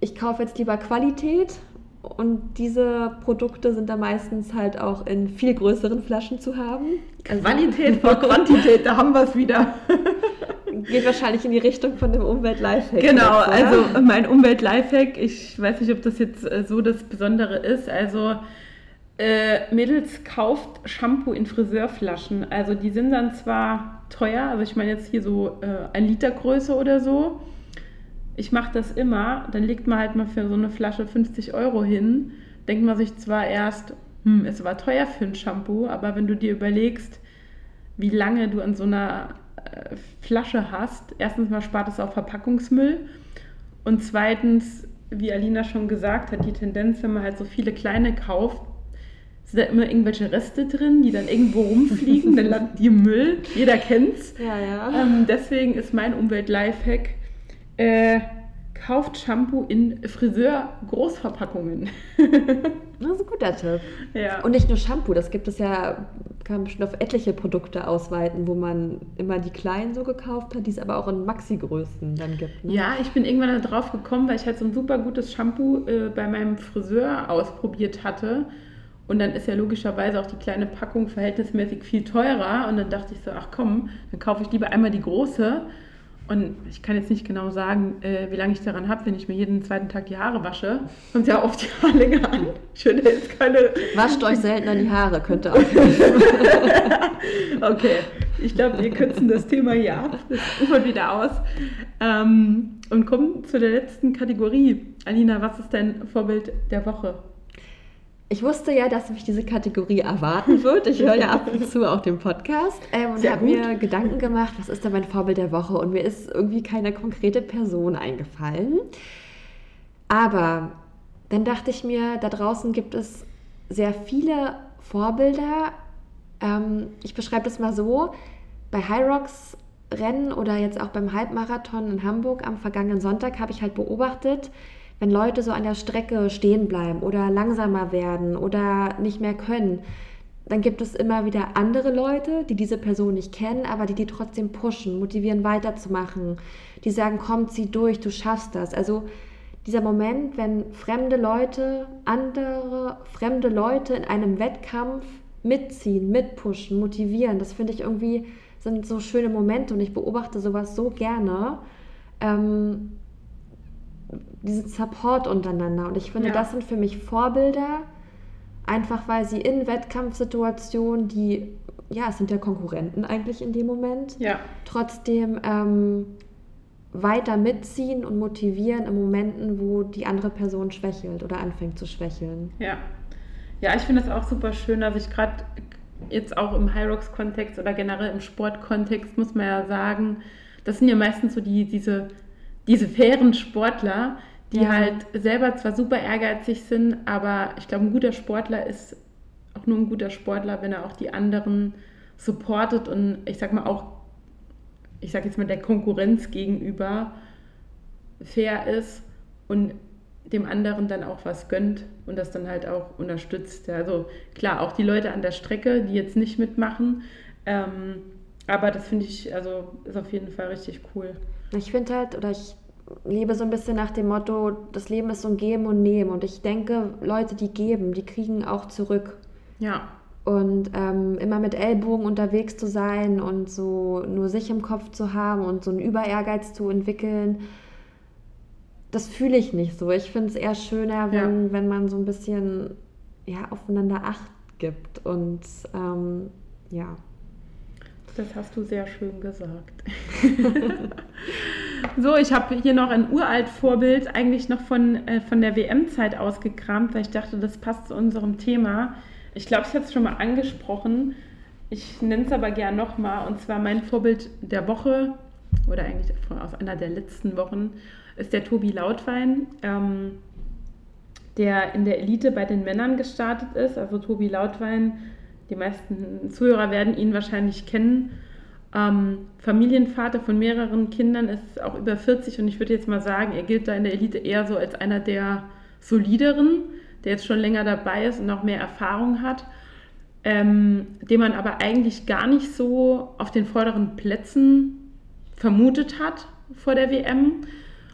ich kaufe jetzt lieber Qualität. Und diese Produkte sind da meistens halt auch in viel größeren Flaschen zu haben. Also Qualität vor Quantität, da haben wir es wieder. geht wahrscheinlich in die Richtung von dem Umwelt-Lifehack. Genau, jetzt, also mein Umwelt-Lifehack, ich weiß nicht, ob das jetzt äh, so das Besondere ist. Also äh, Mädels kauft Shampoo in Friseurflaschen. Also die sind dann zwar teuer, also ich meine jetzt hier so äh, ein Liter Größe oder so. Ich mache das immer, dann legt man halt mal für so eine Flasche 50 Euro hin. Denkt man sich zwar erst, hm, es war teuer für ein Shampoo, aber wenn du dir überlegst, wie lange du an so einer äh, Flasche hast, erstens mal spart es auch Verpackungsmüll und zweitens, wie Alina schon gesagt hat, die Tendenz, wenn man halt so viele kleine kauft, sind da immer irgendwelche Reste drin, die dann irgendwo rumfliegen, dann <laughs> landet die im Müll. Jeder kennt's. Ja, ja. Ähm, deswegen ist mein Umwelt-Lifehack, äh, kauft Shampoo in Friseur-Großverpackungen. <laughs> das ist ein guter Tipp. Ja. Und nicht nur Shampoo, das gibt es ja, kann man bestimmt auf etliche Produkte ausweiten, wo man immer die kleinen so gekauft hat, die es aber auch in Maxi-Größen dann gibt. Ne? Ja, ich bin irgendwann darauf gekommen, weil ich halt so ein super gutes Shampoo äh, bei meinem Friseur ausprobiert hatte. Und dann ist ja logischerweise auch die kleine Packung verhältnismäßig viel teurer. Und dann dachte ich so, ach komm, dann kaufe ich lieber einmal die große und ich kann jetzt nicht genau sagen, äh, wie lange ich daran habe, wenn ich mir jeden zweiten Tag die Haare wasche. Kommt ja auf die Haarlänge an. Ich finde jetzt keine. Wascht euch seltener die Haare, könnte auch. <laughs> okay, ich glaube, wir kürzen das Thema hier ab. Das ufert wieder aus. Ähm, und kommen zu der letzten Kategorie. Alina, was ist dein Vorbild der Woche? Ich wusste ja, dass mich diese Kategorie erwarten wird. Ich höre ja ab und zu auch den Podcast ähm, und habe mir Gedanken gemacht, was ist denn mein Vorbild der Woche? Und mir ist irgendwie keine konkrete Person eingefallen. Aber dann dachte ich mir, da draußen gibt es sehr viele Vorbilder. Ähm, ich beschreibe das mal so. Bei High Rocks Rennen oder jetzt auch beim Halbmarathon in Hamburg am vergangenen Sonntag habe ich halt beobachtet, wenn Leute so an der Strecke stehen bleiben oder langsamer werden oder nicht mehr können, dann gibt es immer wieder andere Leute, die diese Person nicht kennen, aber die die trotzdem pushen, motivieren weiterzumachen, die sagen, komm, zieh durch, du schaffst das. Also dieser Moment, wenn fremde Leute, andere fremde Leute in einem Wettkampf mitziehen, mitpushen, motivieren, das finde ich irgendwie, sind so schöne Momente und ich beobachte sowas so gerne. Ähm, diesen Support untereinander. Und ich finde, ja. das sind für mich Vorbilder, einfach weil sie in Wettkampfsituationen, die, ja, es sind ja Konkurrenten eigentlich in dem Moment, ja. trotzdem ähm, weiter mitziehen und motivieren in Momenten, wo die andere Person schwächelt oder anfängt zu schwächeln. Ja, ja ich finde das auch super schön, dass ich gerade jetzt auch im High Rocks Kontext oder generell im Sportkontext muss man ja sagen, das sind ja meistens so die, diese, diese fairen Sportler, die ja. halt selber zwar super ehrgeizig sind, aber ich glaube, ein guter Sportler ist auch nur ein guter Sportler, wenn er auch die anderen supportet und ich sag mal auch ich sage jetzt mal, der Konkurrenz gegenüber fair ist und dem anderen dann auch was gönnt und das dann halt auch unterstützt. Also klar, auch die Leute an der Strecke, die jetzt nicht mitmachen, ähm, aber das finde ich, also ist auf jeden Fall richtig cool. Ich finde halt, oder ich lebe so ein bisschen nach dem Motto, das Leben ist so ein Geben und Nehmen. Und ich denke, Leute, die geben, die kriegen auch zurück. Ja. Und ähm, immer mit Ellbogen unterwegs zu sein und so nur sich im Kopf zu haben und so einen Überehrgeiz zu entwickeln, das fühle ich nicht so. Ich finde es eher schöner, wenn, ja. wenn man so ein bisschen ja, aufeinander Acht gibt. Und ähm, ja. Das hast du sehr schön gesagt. <laughs> <laughs> so, ich habe hier noch ein uralt Vorbild, eigentlich noch von, äh, von der WM-Zeit ausgekramt, weil ich dachte, das passt zu unserem Thema. Ich glaube, ich habe es schon mal angesprochen. Ich nenne es aber gern nochmal. Und zwar mein Vorbild der Woche, oder eigentlich aus einer der letzten Wochen, ist der Tobi Lautwein, ähm, der in der Elite bei den Männern gestartet ist. Also Tobi Lautwein, die meisten Zuhörer werden ihn wahrscheinlich kennen. Ähm, Familienvater von mehreren Kindern ist auch über 40 und ich würde jetzt mal sagen, er gilt da in der Elite eher so als einer der solideren der jetzt schon länger dabei ist und noch mehr Erfahrung hat, ähm, den man aber eigentlich gar nicht so auf den vorderen Plätzen vermutet hat vor der WM.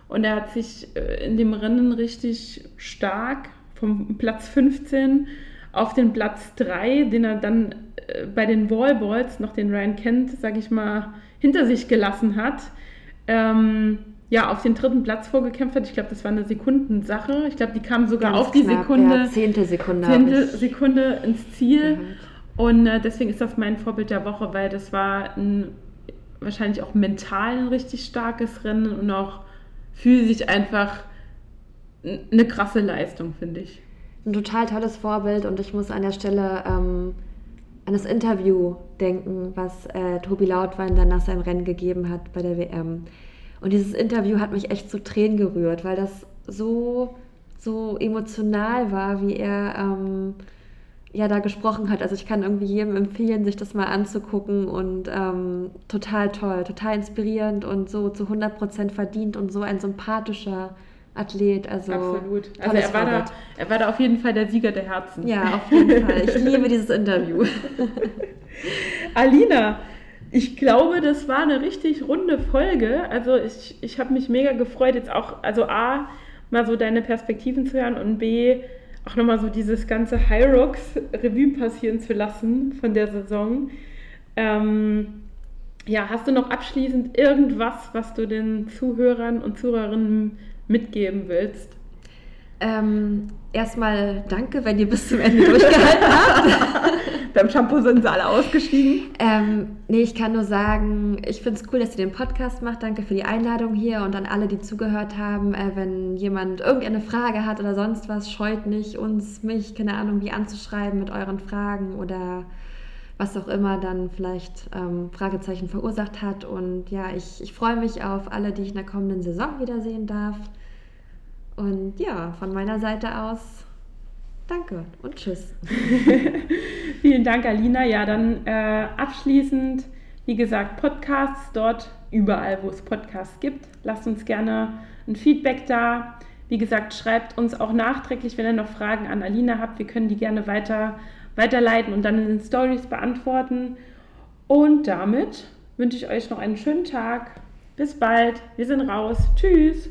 Und er hat sich äh, in dem Rennen richtig stark vom Platz 15 auf den Platz 3, den er dann bei den Wallballs, noch den Ryan Kent, sage ich mal, hinter sich gelassen hat. Ähm, ja, auf den dritten Platz vorgekämpft hat. Ich glaube, das war eine Sekundensache. Ich glaube, die kam sogar Ganz auf die knapp, Sekunde. Ja, zehnte Sekunde. Zehnte Sekunde ins Ziel. Gehört. Und äh, deswegen ist das mein Vorbild der Woche, weil das war ein, wahrscheinlich auch mental ein richtig starkes Rennen und auch physisch einfach eine krasse Leistung, finde ich. Ein total tolles Vorbild und ich muss an der Stelle ähm, an das Interview denken, was äh, Tobi Lautwein dann nach seinem Rennen gegeben hat bei der WM. Und dieses Interview hat mich echt zu Tränen gerührt, weil das so, so emotional war, wie er ähm, ja da gesprochen hat. Also ich kann irgendwie jedem empfehlen, sich das mal anzugucken und ähm, total toll, total inspirierend und so zu 100 Prozent verdient und so ein sympathischer Athlet. Also Absolut. Also er war, da, er war da auf jeden Fall der Sieger der Herzen. Ja, auf jeden Fall. Ich <laughs> liebe dieses Interview. <laughs> Alina, ich glaube, das war eine richtig runde Folge. Also ich, ich habe mich mega gefreut, jetzt auch, also A, mal so deine Perspektiven zu hören und B, auch nochmal so dieses ganze High Rocks Revue passieren zu lassen von der Saison. Ähm, ja, hast du noch abschließend irgendwas, was du den Zuhörern und Zuhörerinnen mitgeben willst? Ähm, erstmal danke, wenn ihr bis zum Ende durchgehalten habt. <laughs> Beim Shampoo sind sie alle ausgestiegen. Ähm, nee, ich kann nur sagen, ich finde es cool, dass ihr den Podcast macht. Danke für die Einladung hier und an alle, die zugehört haben. Äh, wenn jemand irgendeine Frage hat oder sonst was, scheut nicht, uns, mich, keine Ahnung, wie anzuschreiben mit euren Fragen oder was auch immer dann vielleicht ähm, Fragezeichen verursacht hat. Und ja, ich, ich freue mich auf alle, die ich in der kommenden Saison wiedersehen darf. Und ja, von meiner Seite aus danke und tschüss. <laughs> Vielen Dank, Alina. Ja, dann äh, abschließend, wie gesagt, Podcasts dort überall, wo es Podcasts gibt. Lasst uns gerne ein Feedback da. Wie gesagt, schreibt uns auch nachträglich, wenn ihr noch Fragen an Alina habt. Wir können die gerne weiter, weiterleiten und dann in den Stories beantworten. Und damit wünsche ich euch noch einen schönen Tag. Bis bald. Wir sind raus. Tschüss.